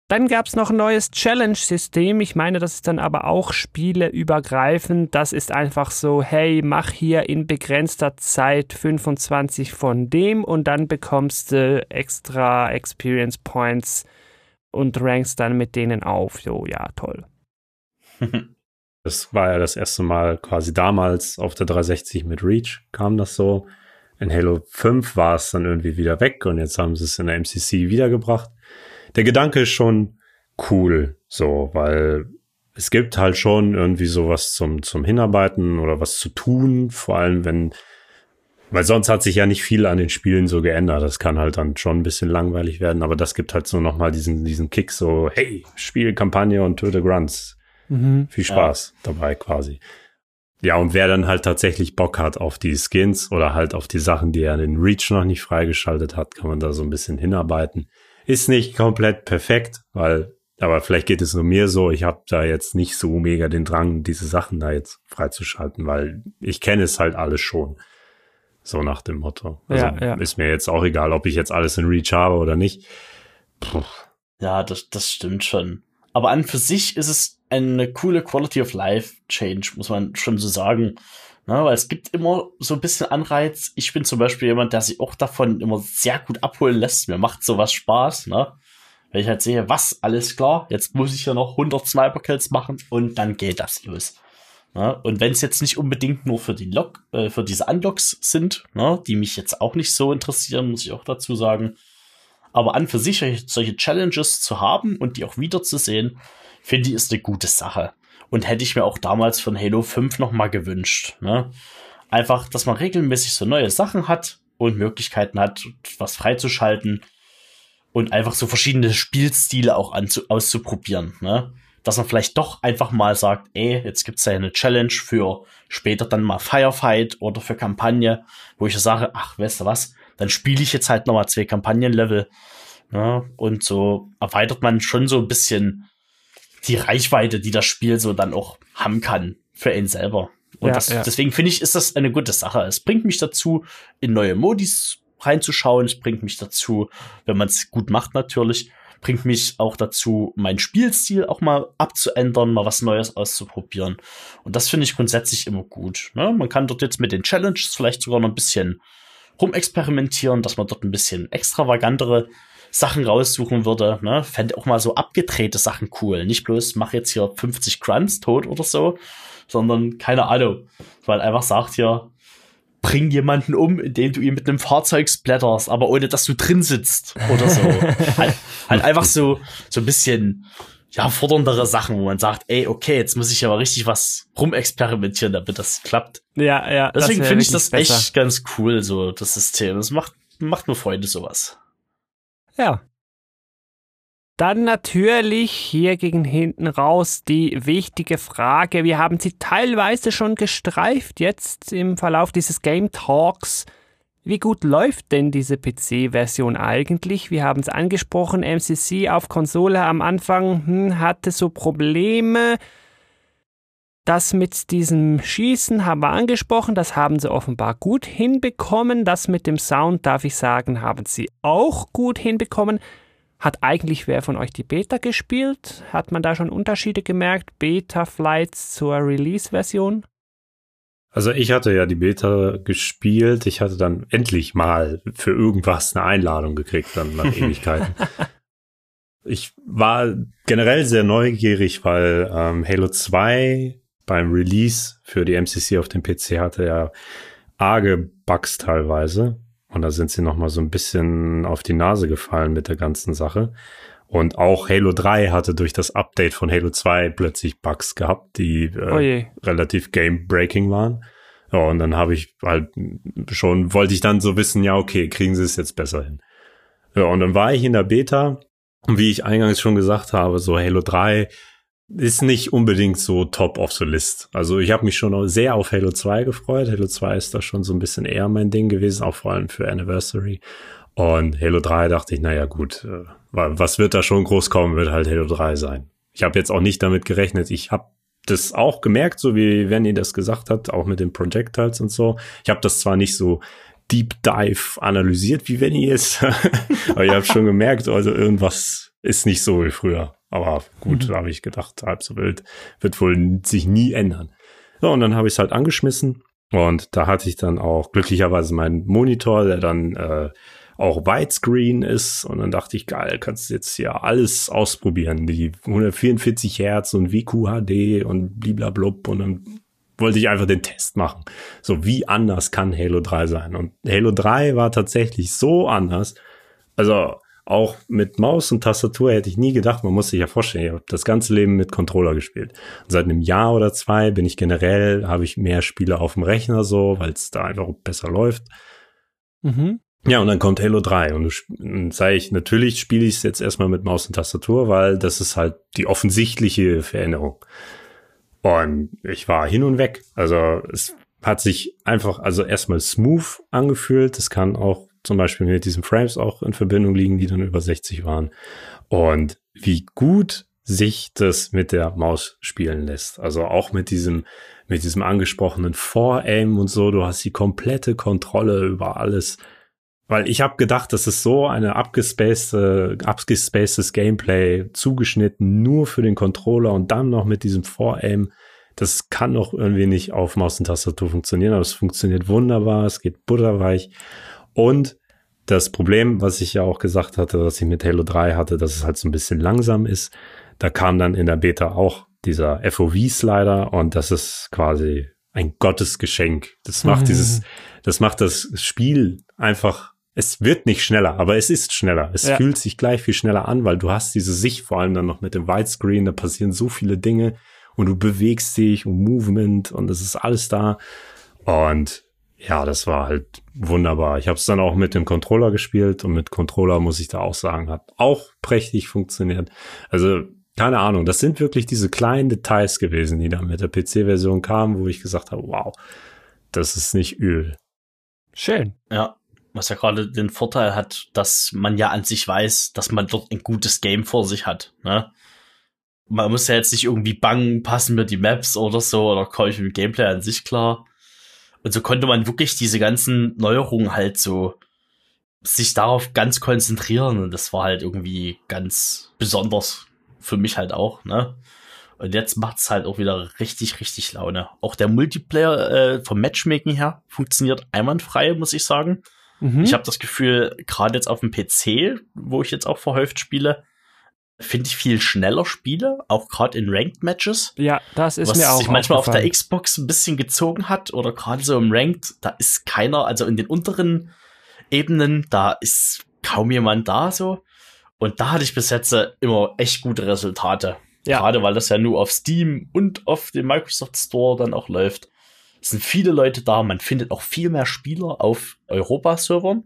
Dann gab es noch ein neues Challenge-System. Ich meine, das ist dann aber auch spieleübergreifend. Das ist einfach so, hey, mach hier in begrenzter Zeit 25 von dem und dann bekommst du extra Experience Points und rankst dann mit denen auf. So, ja, toll. Das war ja das erste Mal quasi damals auf der 360 mit Reach kam das so. In Halo 5 war es dann irgendwie wieder weg und jetzt haben sie es in der MCC wiedergebracht. Der Gedanke ist schon cool, so, weil es gibt halt schon irgendwie sowas zum, zum Hinarbeiten oder was zu tun, vor allem wenn, weil sonst hat sich ja nicht viel an den Spielen so geändert. Das kann halt dann schon ein bisschen langweilig werden, aber das gibt halt so nochmal diesen, diesen Kick so, hey, Spiel, Kampagne und töte Grunts. Mhm. Viel Spaß dabei quasi. Ja, und wer dann halt tatsächlich Bock hat auf die Skins oder halt auf die Sachen, die er in Reach noch nicht freigeschaltet hat, kann man da so ein bisschen hinarbeiten. Ist nicht komplett perfekt, weil, aber vielleicht geht es nur mir so, ich habe da jetzt nicht so mega den Drang, diese Sachen da jetzt freizuschalten, weil ich kenne es halt alles schon. So nach dem Motto. Also Ja, ja. ist mir jetzt auch egal, ob ich jetzt alles in Reach habe oder nicht. Puh. Ja, das, das stimmt schon. Aber an für sich ist es eine coole Quality of Life Change, muss man schon so sagen. Na, weil es gibt immer so ein bisschen Anreiz. Ich bin zum Beispiel jemand, der sich auch davon immer sehr gut abholen lässt. Mir macht sowas Spaß, ne? Wenn ich halt sehe, was, alles klar, jetzt muss ich ja noch 100 Sniper Kills machen und dann geht das los. Ne? Und wenn es jetzt nicht unbedingt nur für die Log, äh, für diese Unlocks sind, ne, die mich jetzt auch nicht so interessieren, muss ich auch dazu sagen. Aber an für sich solche Challenges zu haben und die auch wiederzusehen, finde ich, ist eine gute Sache. Und hätte ich mir auch damals von Halo 5 nochmal gewünscht. Ne? Einfach, dass man regelmäßig so neue Sachen hat und Möglichkeiten hat, was freizuschalten und einfach so verschiedene Spielstile auch anzu auszuprobieren. Ne? Dass man vielleicht doch einfach mal sagt, ey, jetzt gibt's ja eine Challenge für später dann mal Firefight oder für Kampagne, wo ich ja sage, ach, weißt du was, dann spiele ich jetzt halt nochmal zwei Kampagnenlevel. Ne? Und so erweitert man schon so ein bisschen die Reichweite, die das Spiel so dann auch haben kann für ihn selber. Und Ja, das, ja. deswegen finde ich, ist das eine gute Sache. Es bringt mich dazu, in neue Modis reinzuschauen. Es bringt mich dazu, wenn man es gut macht natürlich, bringt mich auch dazu, meinen Spielstil auch mal abzuändern, mal was Neues auszuprobieren. Und das finde ich grundsätzlich immer gut. Ne? Man kann dort jetzt mit den Challenges vielleicht sogar noch ein bisschen rumexperimentieren, dass man dort ein bisschen extravagantere Sachen raussuchen würde. Ne? Fände auch mal so abgedrehte Sachen cool. Nicht bloß mach jetzt hier 50 Grunts tot oder so, sondern keine Ahnung. Weil einfach sagt hier, bring jemanden um, indem du ihn mit einem Fahrzeug splatterst, aber ohne dass du drin sitzt oder so. halt, halt einfach so, so ein bisschen, ja, forderndere Sachen, wo man sagt, ey, okay, jetzt muss ich aber richtig was rumexperimentieren, damit das klappt. Ja, ja. Deswegen finde ich das besser. echt ganz cool, so das System. Das macht, macht mir Freude, sowas. Ja. Dann natürlich hier gegen hinten raus die wichtige Frage. Wir haben sie teilweise schon gestreift jetzt im Verlauf dieses Game Talks. Wie gut läuft denn diese PC-Version eigentlich? Wir haben es angesprochen, MCC auf Konsole am Anfang hm, hatte so Probleme. Das mit diesem Schießen haben wir angesprochen, das haben sie offenbar gut hinbekommen. Das mit dem Sound, darf ich sagen, haben sie auch gut hinbekommen. Hat eigentlich wer von euch die Beta gespielt? Hat man da schon Unterschiede gemerkt? Beta-Flights zur Release-Version? Also ich hatte ja die Beta gespielt. Ich hatte dann endlich mal für irgendwas eine Einladung gekriegt, dann nach Ewigkeiten. Ich war generell sehr neugierig, weil ähm, Halo 2 beim Release für die MCC auf dem PC hatte ja arge Bugs teilweise. Und da sind sie noch mal so ein bisschen auf die Nase gefallen mit der ganzen Sache. Und auch Halo 3 hatte durch das Update von Halo 2 plötzlich Bugs gehabt, die äh, Oh relativ game-breaking waren. Ja, und dann habe ich halt schon, wollte ich dann so wissen, ja, okay, kriegen sie es jetzt besser hin. Ja, und dann war ich in der Beta. Und wie ich eingangs schon gesagt habe, so Halo 3 ist nicht unbedingt so top of the list. Also ich habe mich schon sehr auf Halo 2 gefreut. Halo 2 ist da schon so ein bisschen eher mein Ding gewesen, auch vor allem für Anniversary. Und Halo 3 dachte ich, naja gut, äh, wa- was wird da schon groß kommen, wird halt Halo 3 sein. Ich habe jetzt auch nicht damit gerechnet. Ich habe das auch gemerkt, so wie Venny das gesagt hat, auch mit den Projectiles und so. Ich habe das zwar nicht so Deep Dive analysiert, wie Venny ist, aber ich habe schon gemerkt, also irgendwas ist nicht so wie früher. Aber gut, da habe ich gedacht, halb so wild, wird wohl sich nie ändern. So, und dann habe ich es halt angeschmissen und da hatte ich dann auch glücklicherweise meinen Monitor, der dann äh, auch Widescreen ist und dann dachte ich, geil, kannst du jetzt hier alles ausprobieren, die 144 Hertz und VQHD und bliblablub und dann wollte ich einfach den Test machen. So, wie anders kann Halo 3 sein? Und Halo 3 war tatsächlich so anders. Also auch mit Maus und Tastatur hätte ich nie gedacht, man muss sich ja vorstellen, ich habe das ganze Leben mit Controller gespielt. Und seit einem Jahr oder zwei bin ich generell, habe ich mehr Spiele auf dem Rechner so, weil es da einfach besser läuft. Mhm. Ja, und dann kommt Halo 3 und, und sage ich, natürlich spiele ich es jetzt erstmal mit Maus und Tastatur, weil das ist halt die offensichtliche Veränderung. Und ich war hin und weg. Also es hat sich einfach, also erstmal smooth angefühlt. Das kann auch zum Beispiel mit diesen Frames auch in Verbindung liegen, die dann über 60 waren. Und wie gut sich das mit der Maus spielen lässt. Also auch mit diesem, mit diesem angesprochenen Vor-Aim und so. Du hast die komplette Kontrolle über alles. Weil ich habe gedacht, das ist so eine abgespacede, abgespacedes Gameplay, zugeschnitten nur für den Controller und dann noch mit diesem Vor-Aim. Das kann doch irgendwie nicht auf Maus und Tastatur funktionieren, aber es funktioniert wunderbar, es geht butterweich. Und das Problem, was ich ja auch gesagt hatte, was ich mit Halo 3 hatte, dass es halt so ein bisschen langsam ist, da kam dann in der Beta auch dieser FOV-Slider und das ist quasi ein Gottesgeschenk. Das macht mhm. dieses, das macht das Spiel einfach, es wird nicht schneller, aber es ist schneller. Es ja. fühlt sich gleich viel schneller an, weil du hast diese Sicht, vor allem dann noch mit dem Widescreen, da passieren so viele Dinge und du bewegst dich und Movement und es ist alles da. Und ja, das war halt wunderbar. Ich habe es dann auch mit dem Controller gespielt und mit Controller muss ich da auch sagen, hat auch prächtig funktioniert. Also keine Ahnung, das sind wirklich diese kleinen Details gewesen, die dann mit der PC-Version kamen, wo ich gesagt habe, wow, das ist nicht Öl. Schön. Ja, was ja gerade den Vorteil hat, dass man ja an sich weiß, dass man dort ein gutes Game vor sich hat. Ne? Man muss ja jetzt nicht irgendwie bangen, passen mir die Maps oder so, oder komme ich mit dem Gameplay an sich klar. Und so konnte man wirklich diese ganzen Neuerungen halt so sich darauf ganz konzentrieren. Und das war halt irgendwie ganz besonders für mich halt auch, ne? Und jetzt macht's halt auch wieder richtig, richtig Laune. Auch der Multiplayer äh, vom Matchmaking her funktioniert einwandfrei, muss ich sagen. Mhm. Ich habe das Gefühl, gerade jetzt auf dem PC, wo ich jetzt auch verhäuft spiele, finde ich viel schneller Spiele, auch gerade in Ranked Matches. Ja, das ist was mir auch. Was sich manchmal auf der Xbox ein bisschen gezogen hat oder gerade so im Ranked, da ist keiner, also in den unteren Ebenen, da ist kaum jemand da so. Und da hatte ich bis jetzt immer echt gute Resultate. Ja. Gerade weil das ja nur auf Steam und auf dem Microsoft Store dann auch läuft. Es sind viele Leute da, man findet auch viel mehr Spieler auf Europa-Servern.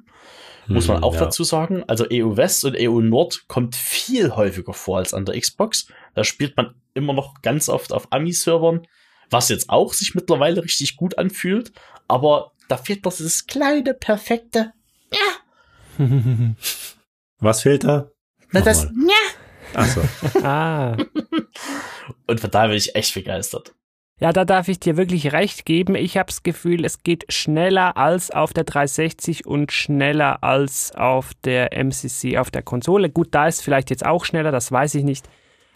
Muss man hm, auch ja. dazu sagen. Also EU West und EU Nord kommt viel häufiger vor als an der Xbox. Da spielt man immer noch ganz oft auf Ami-Servern, was jetzt auch sich mittlerweile richtig gut anfühlt. Aber da fehlt doch dieses kleine, perfekte. Ja. was fehlt da? Na, das, ja. Ach so. ah. Und von daher bin ich echt begeistert. Ja, da darf ich dir wirklich recht geben. Ich habe das Gefühl, es geht schneller als auf der 360 und schneller als auf der MCC auf der Konsole. Gut, da ist vielleicht jetzt auch schneller, das weiß ich nicht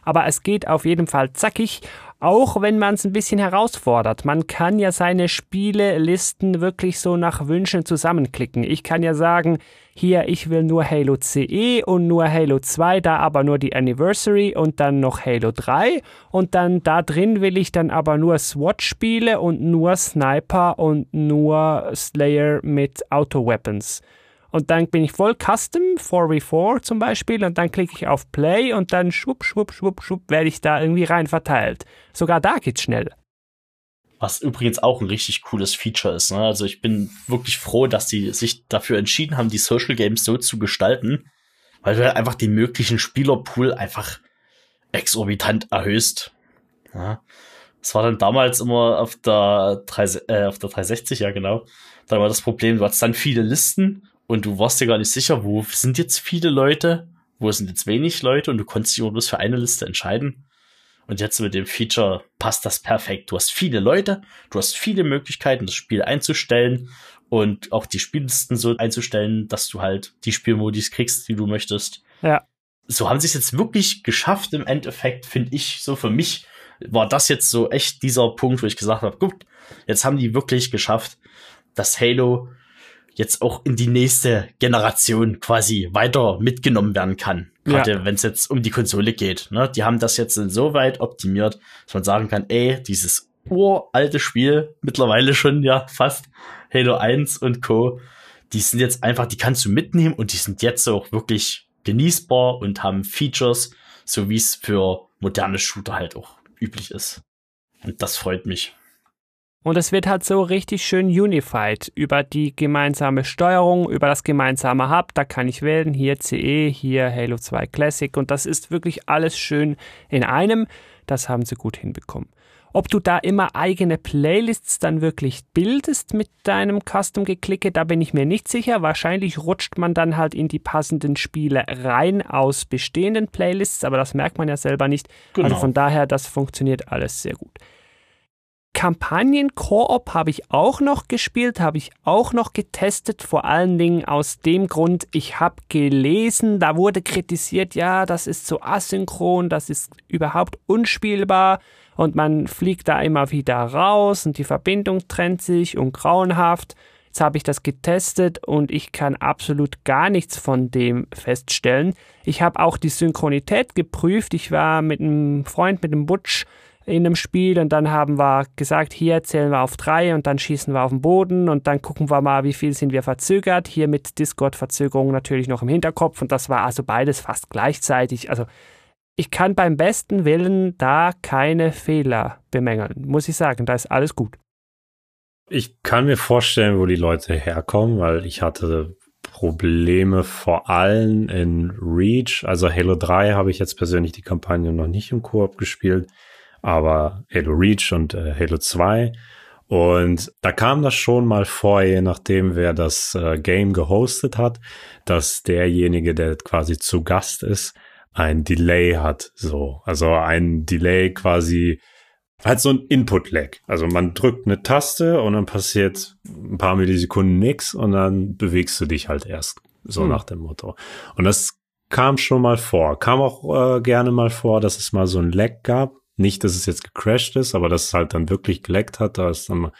aber es geht auf jeden Fall zackig, auch wenn man es ein bisschen herausfordert. Man kann ja seine Spielelisten wirklich so nach Wünschen zusammenklicken. Ich kann ja sagen, hier, ich will nur Halo CE und nur Halo 2, da aber nur die Anniversary und dann noch Halo 3 und dann da drin will ich dann aber nur SWAT-Spiele und nur Sniper und nur Slayer mit Auto-Weapons und dann bin ich voll Custom, 4v4 zum Beispiel, und dann klicke ich auf Play und dann schwupp, schwupp, schwupp, schwupp, werde ich da irgendwie rein verteilt. Sogar da geht's schnell. Was übrigens auch ein richtig cooles Feature ist. Ne? Also ich bin wirklich froh, dass die sich dafür entschieden haben, die Social Games so zu gestalten, weil du halt einfach den möglichen Spielerpool einfach exorbitant erhöhst. Ja. Das war dann damals immer auf der, 3, äh, auf der 360, ja genau. Da war das Problem, du hattest dann viele Listen und du warst dir gar nicht sicher, wo sind jetzt viele Leute, wo sind jetzt wenig Leute und du konntest dich nur bloß für eine Liste entscheiden. Und jetzt mit dem Feature passt das perfekt. Du hast viele Leute, du hast viele Möglichkeiten, das Spiel einzustellen und auch die Spiellisten so einzustellen, dass du halt die Spielmodis kriegst, die du möchtest. Ja. So haben sie es jetzt wirklich geschafft im Endeffekt, finde ich, so für mich war das jetzt so echt dieser Punkt, wo ich gesagt habe, gut, jetzt haben die wirklich geschafft, dass Halo jetzt auch in die nächste Generation quasi weiter mitgenommen werden kann. Gerade ja. wenn es jetzt um die Konsole geht. Ne? Die haben das jetzt so weit optimiert, dass man sagen kann, ey, dieses uralte Spiel, mittlerweile schon ja fast Halo 1 und Co., die sind jetzt einfach, die kannst du mitnehmen und die sind jetzt auch wirklich genießbar und haben Features, so wie es für moderne Shooter halt auch üblich ist. Und das freut mich. Und es wird halt so richtig schön unified über die gemeinsame Steuerung, über das gemeinsame Hub. Da kann ich wählen, hier CE, hier Halo 2 Classic. Und das ist wirklich alles schön in einem. Das haben sie gut hinbekommen. Ob du da immer eigene Playlists dann wirklich bildest mit deinem Custom-Geklicke, da bin ich mir nicht sicher. Wahrscheinlich rutscht man dann halt in die passenden Spiele rein aus bestehenden Playlists, aber das merkt man ja selber nicht. Genau. Also von daher, das funktioniert alles sehr gut. Kampagnen-Koop habe ich auch noch gespielt, habe ich auch noch getestet, vor allen Dingen aus dem Grund, ich habe gelesen, da wurde kritisiert, ja, das ist so asynchron, das ist überhaupt unspielbar und man fliegt da immer wieder raus und die Verbindung trennt sich und grauenhaft. Jetzt habe ich das getestet und ich kann absolut gar nichts von dem feststellen. Ich habe auch die Synchronität geprüft. Ich war mit einem Freund, mit einem Butch, in einem Spiel und dann haben wir gesagt, hier zählen wir auf drei und dann schießen wir auf den Boden und dann gucken wir mal, wie viel sind wir verzögert. Hier mit Discord-Verzögerung natürlich noch im Hinterkopf und das war also beides fast gleichzeitig. Also ich kann beim besten Willen da keine Fehler bemängeln, muss ich sagen, da ist alles gut. Ich kann mir vorstellen, wo die Leute herkommen, weil ich hatte Probleme vor allem in Reach. Also Halo 3 habe ich jetzt persönlich die Kampagne noch nicht im Koop gespielt aber Halo Reach und äh, Halo 2. Und da kam das schon mal vor, je nachdem, wer das äh, Game gehostet hat, dass derjenige, der quasi zu Gast ist, ein Delay hat. So, also ein Delay quasi halt so ein Input-Lag. Also man drückt eine Taste und dann passiert ein paar Millisekunden nix und dann bewegst du dich halt erst. So hm. nach dem Motto. Und das kam schon mal vor. Kam auch äh, gerne mal vor, dass es mal so ein Lag gab. Nicht, dass es jetzt gecrashed ist, aber dass es halt dann wirklich geleckt hat. Da ist dann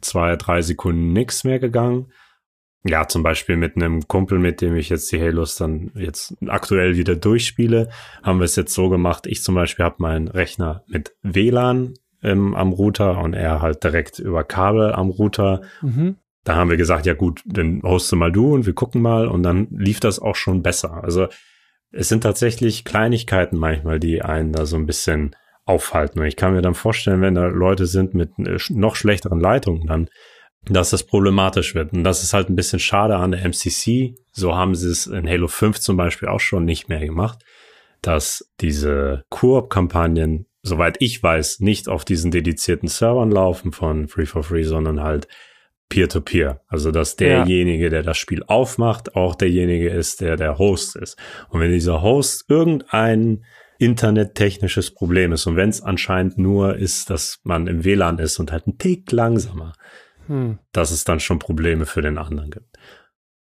zwei, drei Sekunden nichts mehr gegangen. Ja, zum Beispiel mit einem Kumpel, mit dem ich jetzt die Halos dann jetzt aktuell wieder durchspiele, haben wir es jetzt so gemacht. Ich zum Beispiel habe meinen Rechner mit WLAN ähm, am Router und er halt direkt über Kabel am Router. Mhm. Da haben wir gesagt, ja gut, dann hoste mal du und wir gucken mal und dann lief das auch schon besser. Also es sind tatsächlich Kleinigkeiten manchmal, die einen da so ein bisschen aufhalten. Und ich kann mir dann vorstellen, wenn da Leute sind mit äh, noch schlechteren Leitungen, dann, dass das problematisch wird. Und das ist halt ein bisschen schade an der MCC. So haben sie es in Halo 5 zum Beispiel auch schon nicht mehr gemacht, dass diese Koop-Kampagnen, soweit ich weiß, nicht auf diesen dedizierten Servern laufen von Free for Free, sondern halt Peer-to-Peer. -peer. Also, dass derjenige, der das Spiel aufmacht, auch derjenige ist, der der Host ist. Und wenn dieser Host irgendeinen internettechnisches Problem ist. Und wenn es anscheinend nur ist, dass man im WLAN ist und halt ein Tick langsamer, hm. dass es dann schon Probleme für den anderen gibt.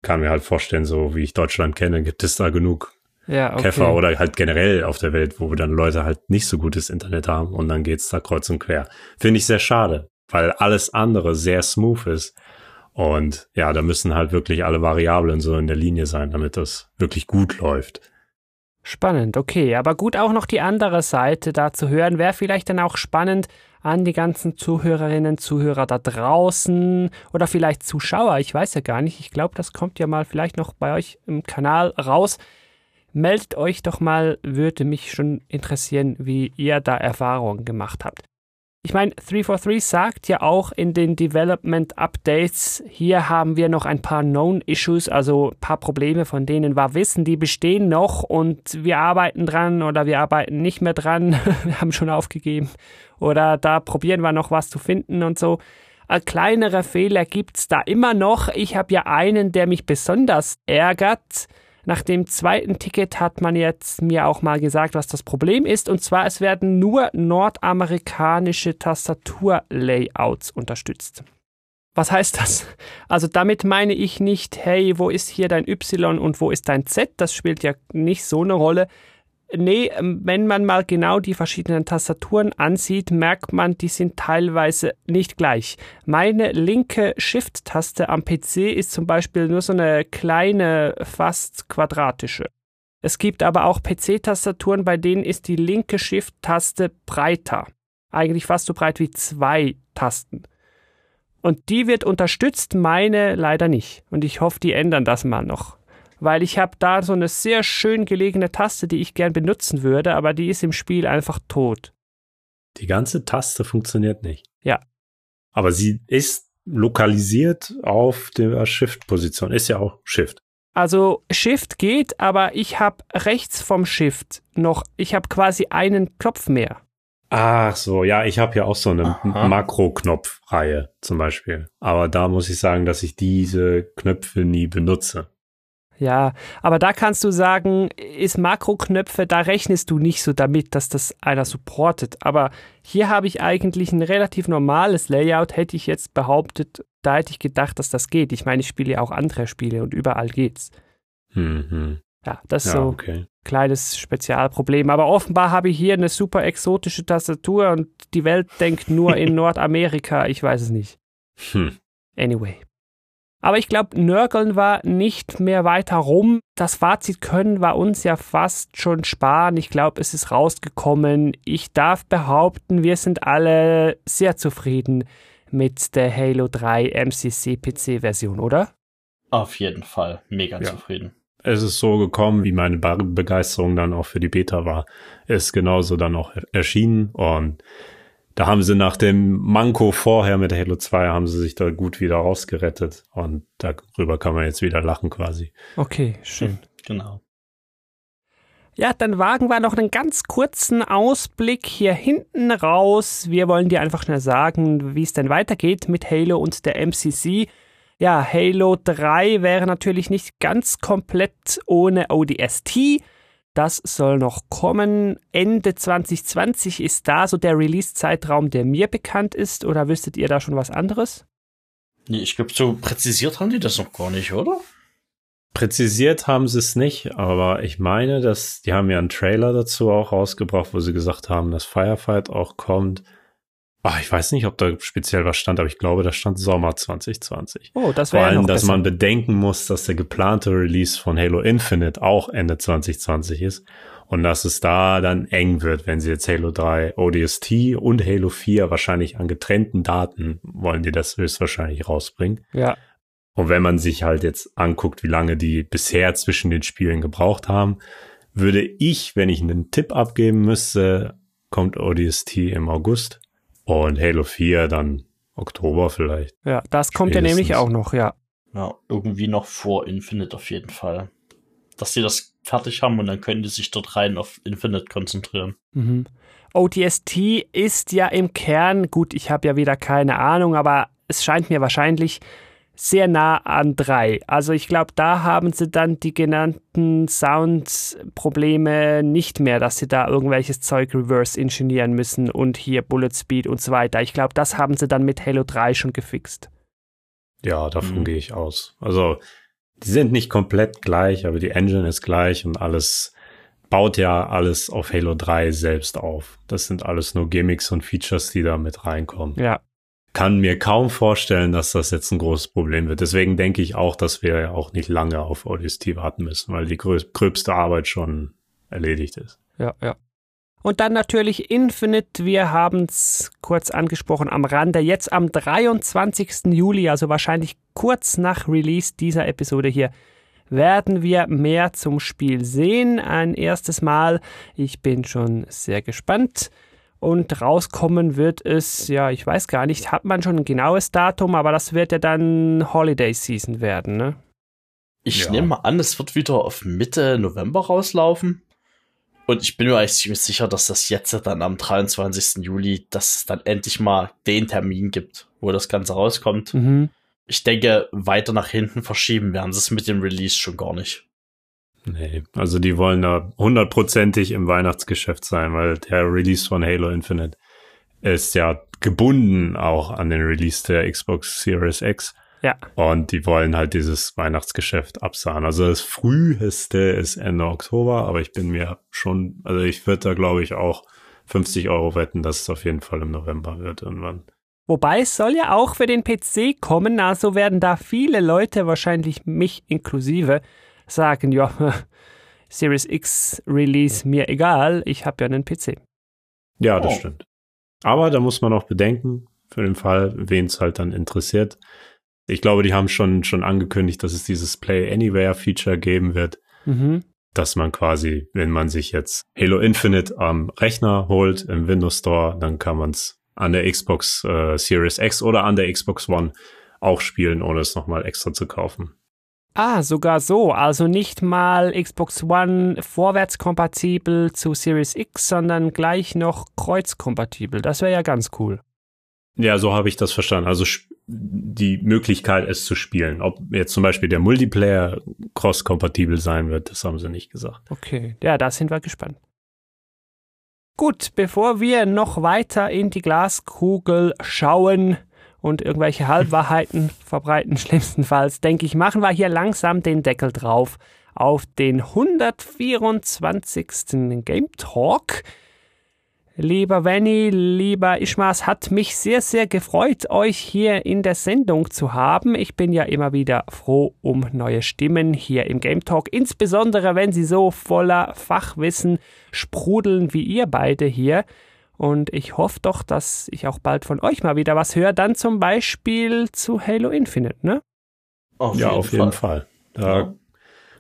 Kann mir halt vorstellen, so wie ich Deutschland kenne, gibt es da genug ja, okay. Käfer oder halt generell auf der Welt, wo wir dann Leute halt nicht so gutes Internet haben und dann geht's da kreuz und quer. Finde ich sehr schade, weil alles andere sehr smooth ist. Und ja, da müssen halt wirklich alle Variablen so in der Linie sein, damit das wirklich gut läuft. Spannend, okay. Aber gut auch noch die andere Seite da zu hören. Wäre vielleicht dann auch spannend an die ganzen Zuhörerinnen, Zuhörer da draußen oder vielleicht Zuschauer. Ich weiß ja gar nicht. Ich glaube, das kommt ja mal vielleicht noch bei euch im Kanal raus. Meldet euch doch mal, würde mich schon interessieren, wie ihr da Erfahrungen gemacht habt. Ich meine, 343 sagt ja auch in den Development Updates, hier haben wir noch ein paar Known Issues, also ein paar Probleme, von denen wir wissen, die bestehen noch und wir arbeiten dran oder wir arbeiten nicht mehr dran, wir haben schon aufgegeben oder da probieren wir noch was zu finden und so. Äh, kleinere Fehler gibt's da immer noch. Ich habe ja einen, der mich besonders ärgert. Nach dem zweiten Ticket hat man jetzt mir auch mal gesagt, was das Problem ist. Und zwar, es werden nur nordamerikanische Tastaturlayouts unterstützt. Was heißt das? Also damit meine ich nicht, hey, wo ist hier dein Y und wo ist dein Z? Das spielt ja nicht so eine Rolle, Nee, ähm, wenn man mal genau die verschiedenen Tastaturen ansieht, merkt man, die sind teilweise nicht gleich. Meine linke Shift-Taste am PC ist zum Beispiel nur so eine kleine, fast quadratische. Es gibt aber auch PC-Tastaturen, bei denen ist die linke Shift-Taste breiter. Eigentlich fast so breit wie zwei Tasten. Und die wird unterstützt, meine leider nicht. Und ich hoffe, die ändern das mal noch weil ich habe da so eine sehr schön gelegene Taste, die ich gern benutzen würde, aber die ist im Spiel einfach tot. Die ganze Taste funktioniert nicht. Ja. Aber sie ist lokalisiert auf der Shift-Position. Ist ja auch Shift. Also Shift geht, aber ich habe rechts vom Shift noch, ich habe quasi einen Knopf mehr. Ach so, ja, ich habe ja auch so eine. Makro-Knopf-Reihe zum Beispiel. Aber da muss ich sagen, dass ich diese Knöpfe nie benutze. Ja, aber da kannst du sagen, ist Makroknöpfe, da rechnest du nicht so damit, dass das einer supportet. Aber hier habe ich eigentlich ein relativ normales Layout, hätte ich jetzt behauptet, da hätte ich gedacht, dass das geht. Ich meine, ich spiele ja auch andere Spiele und überall geht's. Mhm. Ja, das ist Ja, so okay. kleines Spezialproblem. Aber offenbar habe ich hier eine super exotische Tastatur und die Welt denkt nur in Nordamerika. Ich weiß es nicht. Hm. Anyway. Aber ich glaube, Nörgeln war nicht mehr weiter rum. Das Fazit können wir uns ja fast schon sparen. Ich glaube, es ist rausgekommen. Ich darf behaupten, wir sind alle sehr zufrieden mit der Halo 3 MCC PC-Version, oder? Auf jeden Fall. Mega Ja. zufrieden. Es ist so gekommen, wie meine Be Begeisterung dann auch für die Beta war. Ist genauso dann auch erschienen und da haben sie nach dem Manko vorher mit Halo 2 haben sie sich da gut wieder rausgerettet und darüber kann man jetzt wieder lachen quasi. Okay, schön. Genau. Ja, dann wagen wir noch einen ganz kurzen Ausblick hier hinten raus. Wir wollen dir einfach nur sagen, wie es denn weitergeht mit Halo und der MCC. Ja, Halo 3 wäre natürlich nicht ganz komplett ohne ODST. Das soll noch kommen. Ende 2020 ist da so der Release-Zeitraum, der mir bekannt ist. Oder wüsstet ihr da schon was anderes? Nee, ich glaube, so präzisiert haben die das noch gar nicht, oder? Präzisiert haben sie es nicht, aber ich meine, dass die haben ja einen Trailer dazu auch rausgebracht, wo sie gesagt haben, dass Firefight auch kommt. Ach, ich weiß nicht, ob da speziell was stand, aber ich glaube, da stand Sommer 2020. Oh, das Vor wäre ja allem, noch dass besser. man bedenken muss, dass der geplante Release von Halo Infinite auch Ende 2020 ist und dass es da dann eng wird, wenn sie jetzt Halo 3 ODST und Halo 4 wahrscheinlich an getrennten Daten wollen die das höchstwahrscheinlich rausbringen. ja, Und wenn man sich halt jetzt anguckt, wie lange die bisher zwischen den Spielen gebraucht haben, würde ich, wenn ich einen Tipp abgeben müsste, kommt ODST im August und Halo 4 dann Oktober vielleicht. ja, das kommt ja nämlich Spätestens. auch noch, ja. Ja, irgendwie noch vor Infinite auf jeden Fall. Dass sie das fertig haben und dann können die sich dort rein auf Infinite konzentrieren. Mhm. OTST ist ja im Kern, gut, ich habe ja wieder keine Ahnung, aber es scheint mir wahrscheinlich sehr nah an drei. Also ich glaube, da haben sie dann die genannten Soundprobleme nicht mehr, dass sie da irgendwelches Zeug reverse ingenieren müssen und hier Bullet Speed und so weiter. Ich glaube, das haben sie dann mit Halo 3 schon gefixt. Ja, davon Mhm. gehe ich aus. Also, die sind nicht komplett gleich, aber die Engine ist gleich und alles baut ja alles auf Halo 3 selbst auf. Das sind alles nur Gimmicks und Features, die da mit reinkommen. Ja, Kann mir kaum vorstellen, dass das jetzt ein großes Problem wird. Deswegen denke ich auch, dass wir ja auch nicht lange auf ODST warten müssen, weil die gröbste Arbeit schon erledigt ist. ja, ja. Und dann natürlich Infinite, wir haben es kurz angesprochen am Rande, jetzt am 23. Juli, also wahrscheinlich kurz nach Release dieser Episode hier, werden wir mehr zum Spiel sehen. Ein erstes Mal. Ich bin schon sehr gespannt. Und rauskommen wird es, ja, ich weiß gar nicht, hat man schon ein genaues Datum, aber das wird ja dann Holiday Season werden, ne? Ich Ja. nehme mal an, es wird wieder auf Mitte November rauslaufen. Und ich bin mir eigentlich ziemlich sicher, dass das jetzt dann am 23. Juli, dass es dann endlich mal den Termin gibt, wo das Ganze rauskommt. Mhm. Ich denke, weiter nach hinten verschieben werden sie es mit dem Release schon gar nicht. Nee, also die wollen da hundertprozentig im Weihnachtsgeschäft sein, weil der Release von Halo Infinite ist ja gebunden auch an den Release der Xbox Series X. Ja. Und die wollen halt dieses Weihnachtsgeschäft absahen. Also das früheste ist Ende Oktober, aber ich bin mir schon, also ich würde da glaube ich auch 50 Euro wetten, dass es auf jeden Fall im November wird irgendwann. Wobei es soll ja auch für den PC kommen, also werden da viele Leute, wahrscheinlich mich inklusive, sagen, ja, Series X Release mir egal, ich habe ja einen PC. Ja, das Oh. stimmt. Aber da muss man auch bedenken, für den Fall, wen es halt dann interessiert. Ich glaube, die haben schon, schon angekündigt, dass es dieses Play Anywhere Feature geben wird, Mhm. dass man quasi, wenn man sich jetzt Halo Infinite am Rechner holt im Windows Store, dann kann man es an der Xbox äh, Series X oder an der Xbox One auch spielen, ohne es nochmal extra zu kaufen. Ah, sogar so. Also nicht mal Xbox One vorwärtskompatibel zu Series X, sondern gleich noch kreuzkompatibel. Das wäre ja ganz cool. Ja, so habe ich das verstanden. Also die Möglichkeit, es zu spielen. Ob jetzt zum Beispiel der Multiplayer cross-kompatibel sein wird, das haben sie nicht gesagt. Okay, ja, da sind wir gespannt. Gut, bevor wir noch weiter in die Glaskugel schauen und irgendwelche Halbwahrheiten verbreiten, schlimmstenfalls, denke ich, machen wir hier langsam den Deckel drauf auf den 124. Game Talk. Lieber Venny, lieber Ishmas, hat mich sehr, sehr gefreut, euch hier in der Sendung zu haben. Ich bin ja immer wieder froh um neue Stimmen hier im Game Talk, insbesondere wenn sie so voller Fachwissen sprudeln wie ihr beide hier. Und ich hoffe doch, dass ich auch bald von euch mal wieder was höre, dann zum Beispiel zu Halo Infinite, ne? Auf ja, jeden auf jeden Fall. Fall. Da ja.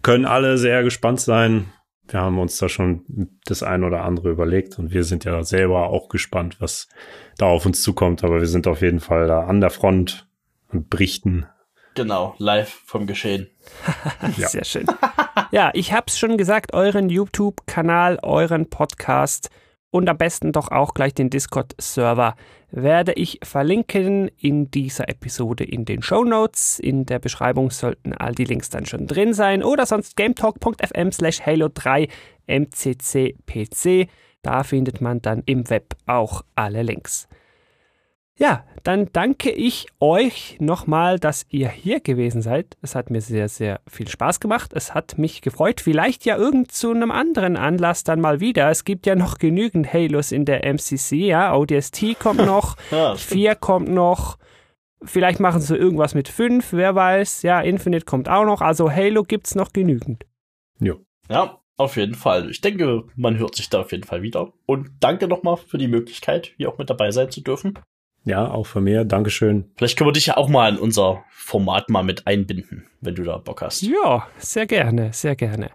können alle sehr gespannt sein wir haben uns da schon das ein oder andere überlegt und wir sind ja selber auch gespannt, was da auf uns zukommt. Aber wir sind auf jeden Fall da an der Front und berichten. Genau, live vom Geschehen. ja. Sehr schön. ja, ich hab's schon gesagt, euren YouTube-Kanal, euren Podcast und am besten doch auch gleich den Discord-Server werde ich verlinken in dieser Episode in den Show Notes. In der Beschreibung sollten all die Links dann schon drin sein oder sonst gametalk.fm slash halo 3 mccpc. Da findet man dann im Web auch alle Links. Ja, dann danke ich euch nochmal, dass ihr hier gewesen seid. Es hat mir sehr, sehr viel Spaß gemacht. Es hat mich gefreut. Vielleicht ja irgend zu einem anderen Anlass dann mal wieder. Es gibt ja noch genügend Halos in der MCC. Ja, ODST kommt noch, ja, 4 kommt noch. Vielleicht machen sie irgendwas mit 5, wer weiß. Ja, Infinite kommt auch noch. Also Halo gibt's noch genügend. Jo. Ja, auf jeden Fall. Ich denke, man hört sich da auf jeden Fall wieder. Und danke nochmal für die Möglichkeit, hier auch mit dabei sein zu dürfen. Ja, auch von mir. Dankeschön. Vielleicht können wir dich ja auch mal in unser Format mal mit einbinden, wenn du da Bock hast. Ja, sehr gerne, sehr gerne.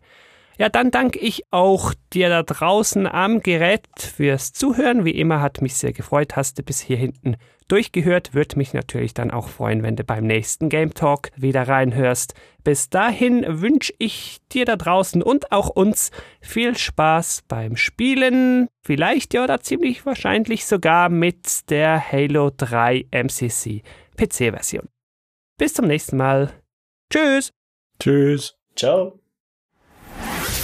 Ja, dann danke ich auch dir da draußen am Gerät fürs Zuhören. Wie immer hat mich sehr gefreut, hast du bis hier hinten durchgehört. Würde mich natürlich dann auch freuen, wenn du beim nächsten Game Talk wieder reinhörst. Bis dahin wünsche ich dir da draußen und auch uns viel Spaß beim Spielen. Vielleicht ja oder ziemlich wahrscheinlich sogar mit der Halo 3 MCC PC-Version. Bis zum nächsten Mal. Tschüss. Tschüss. Ciao.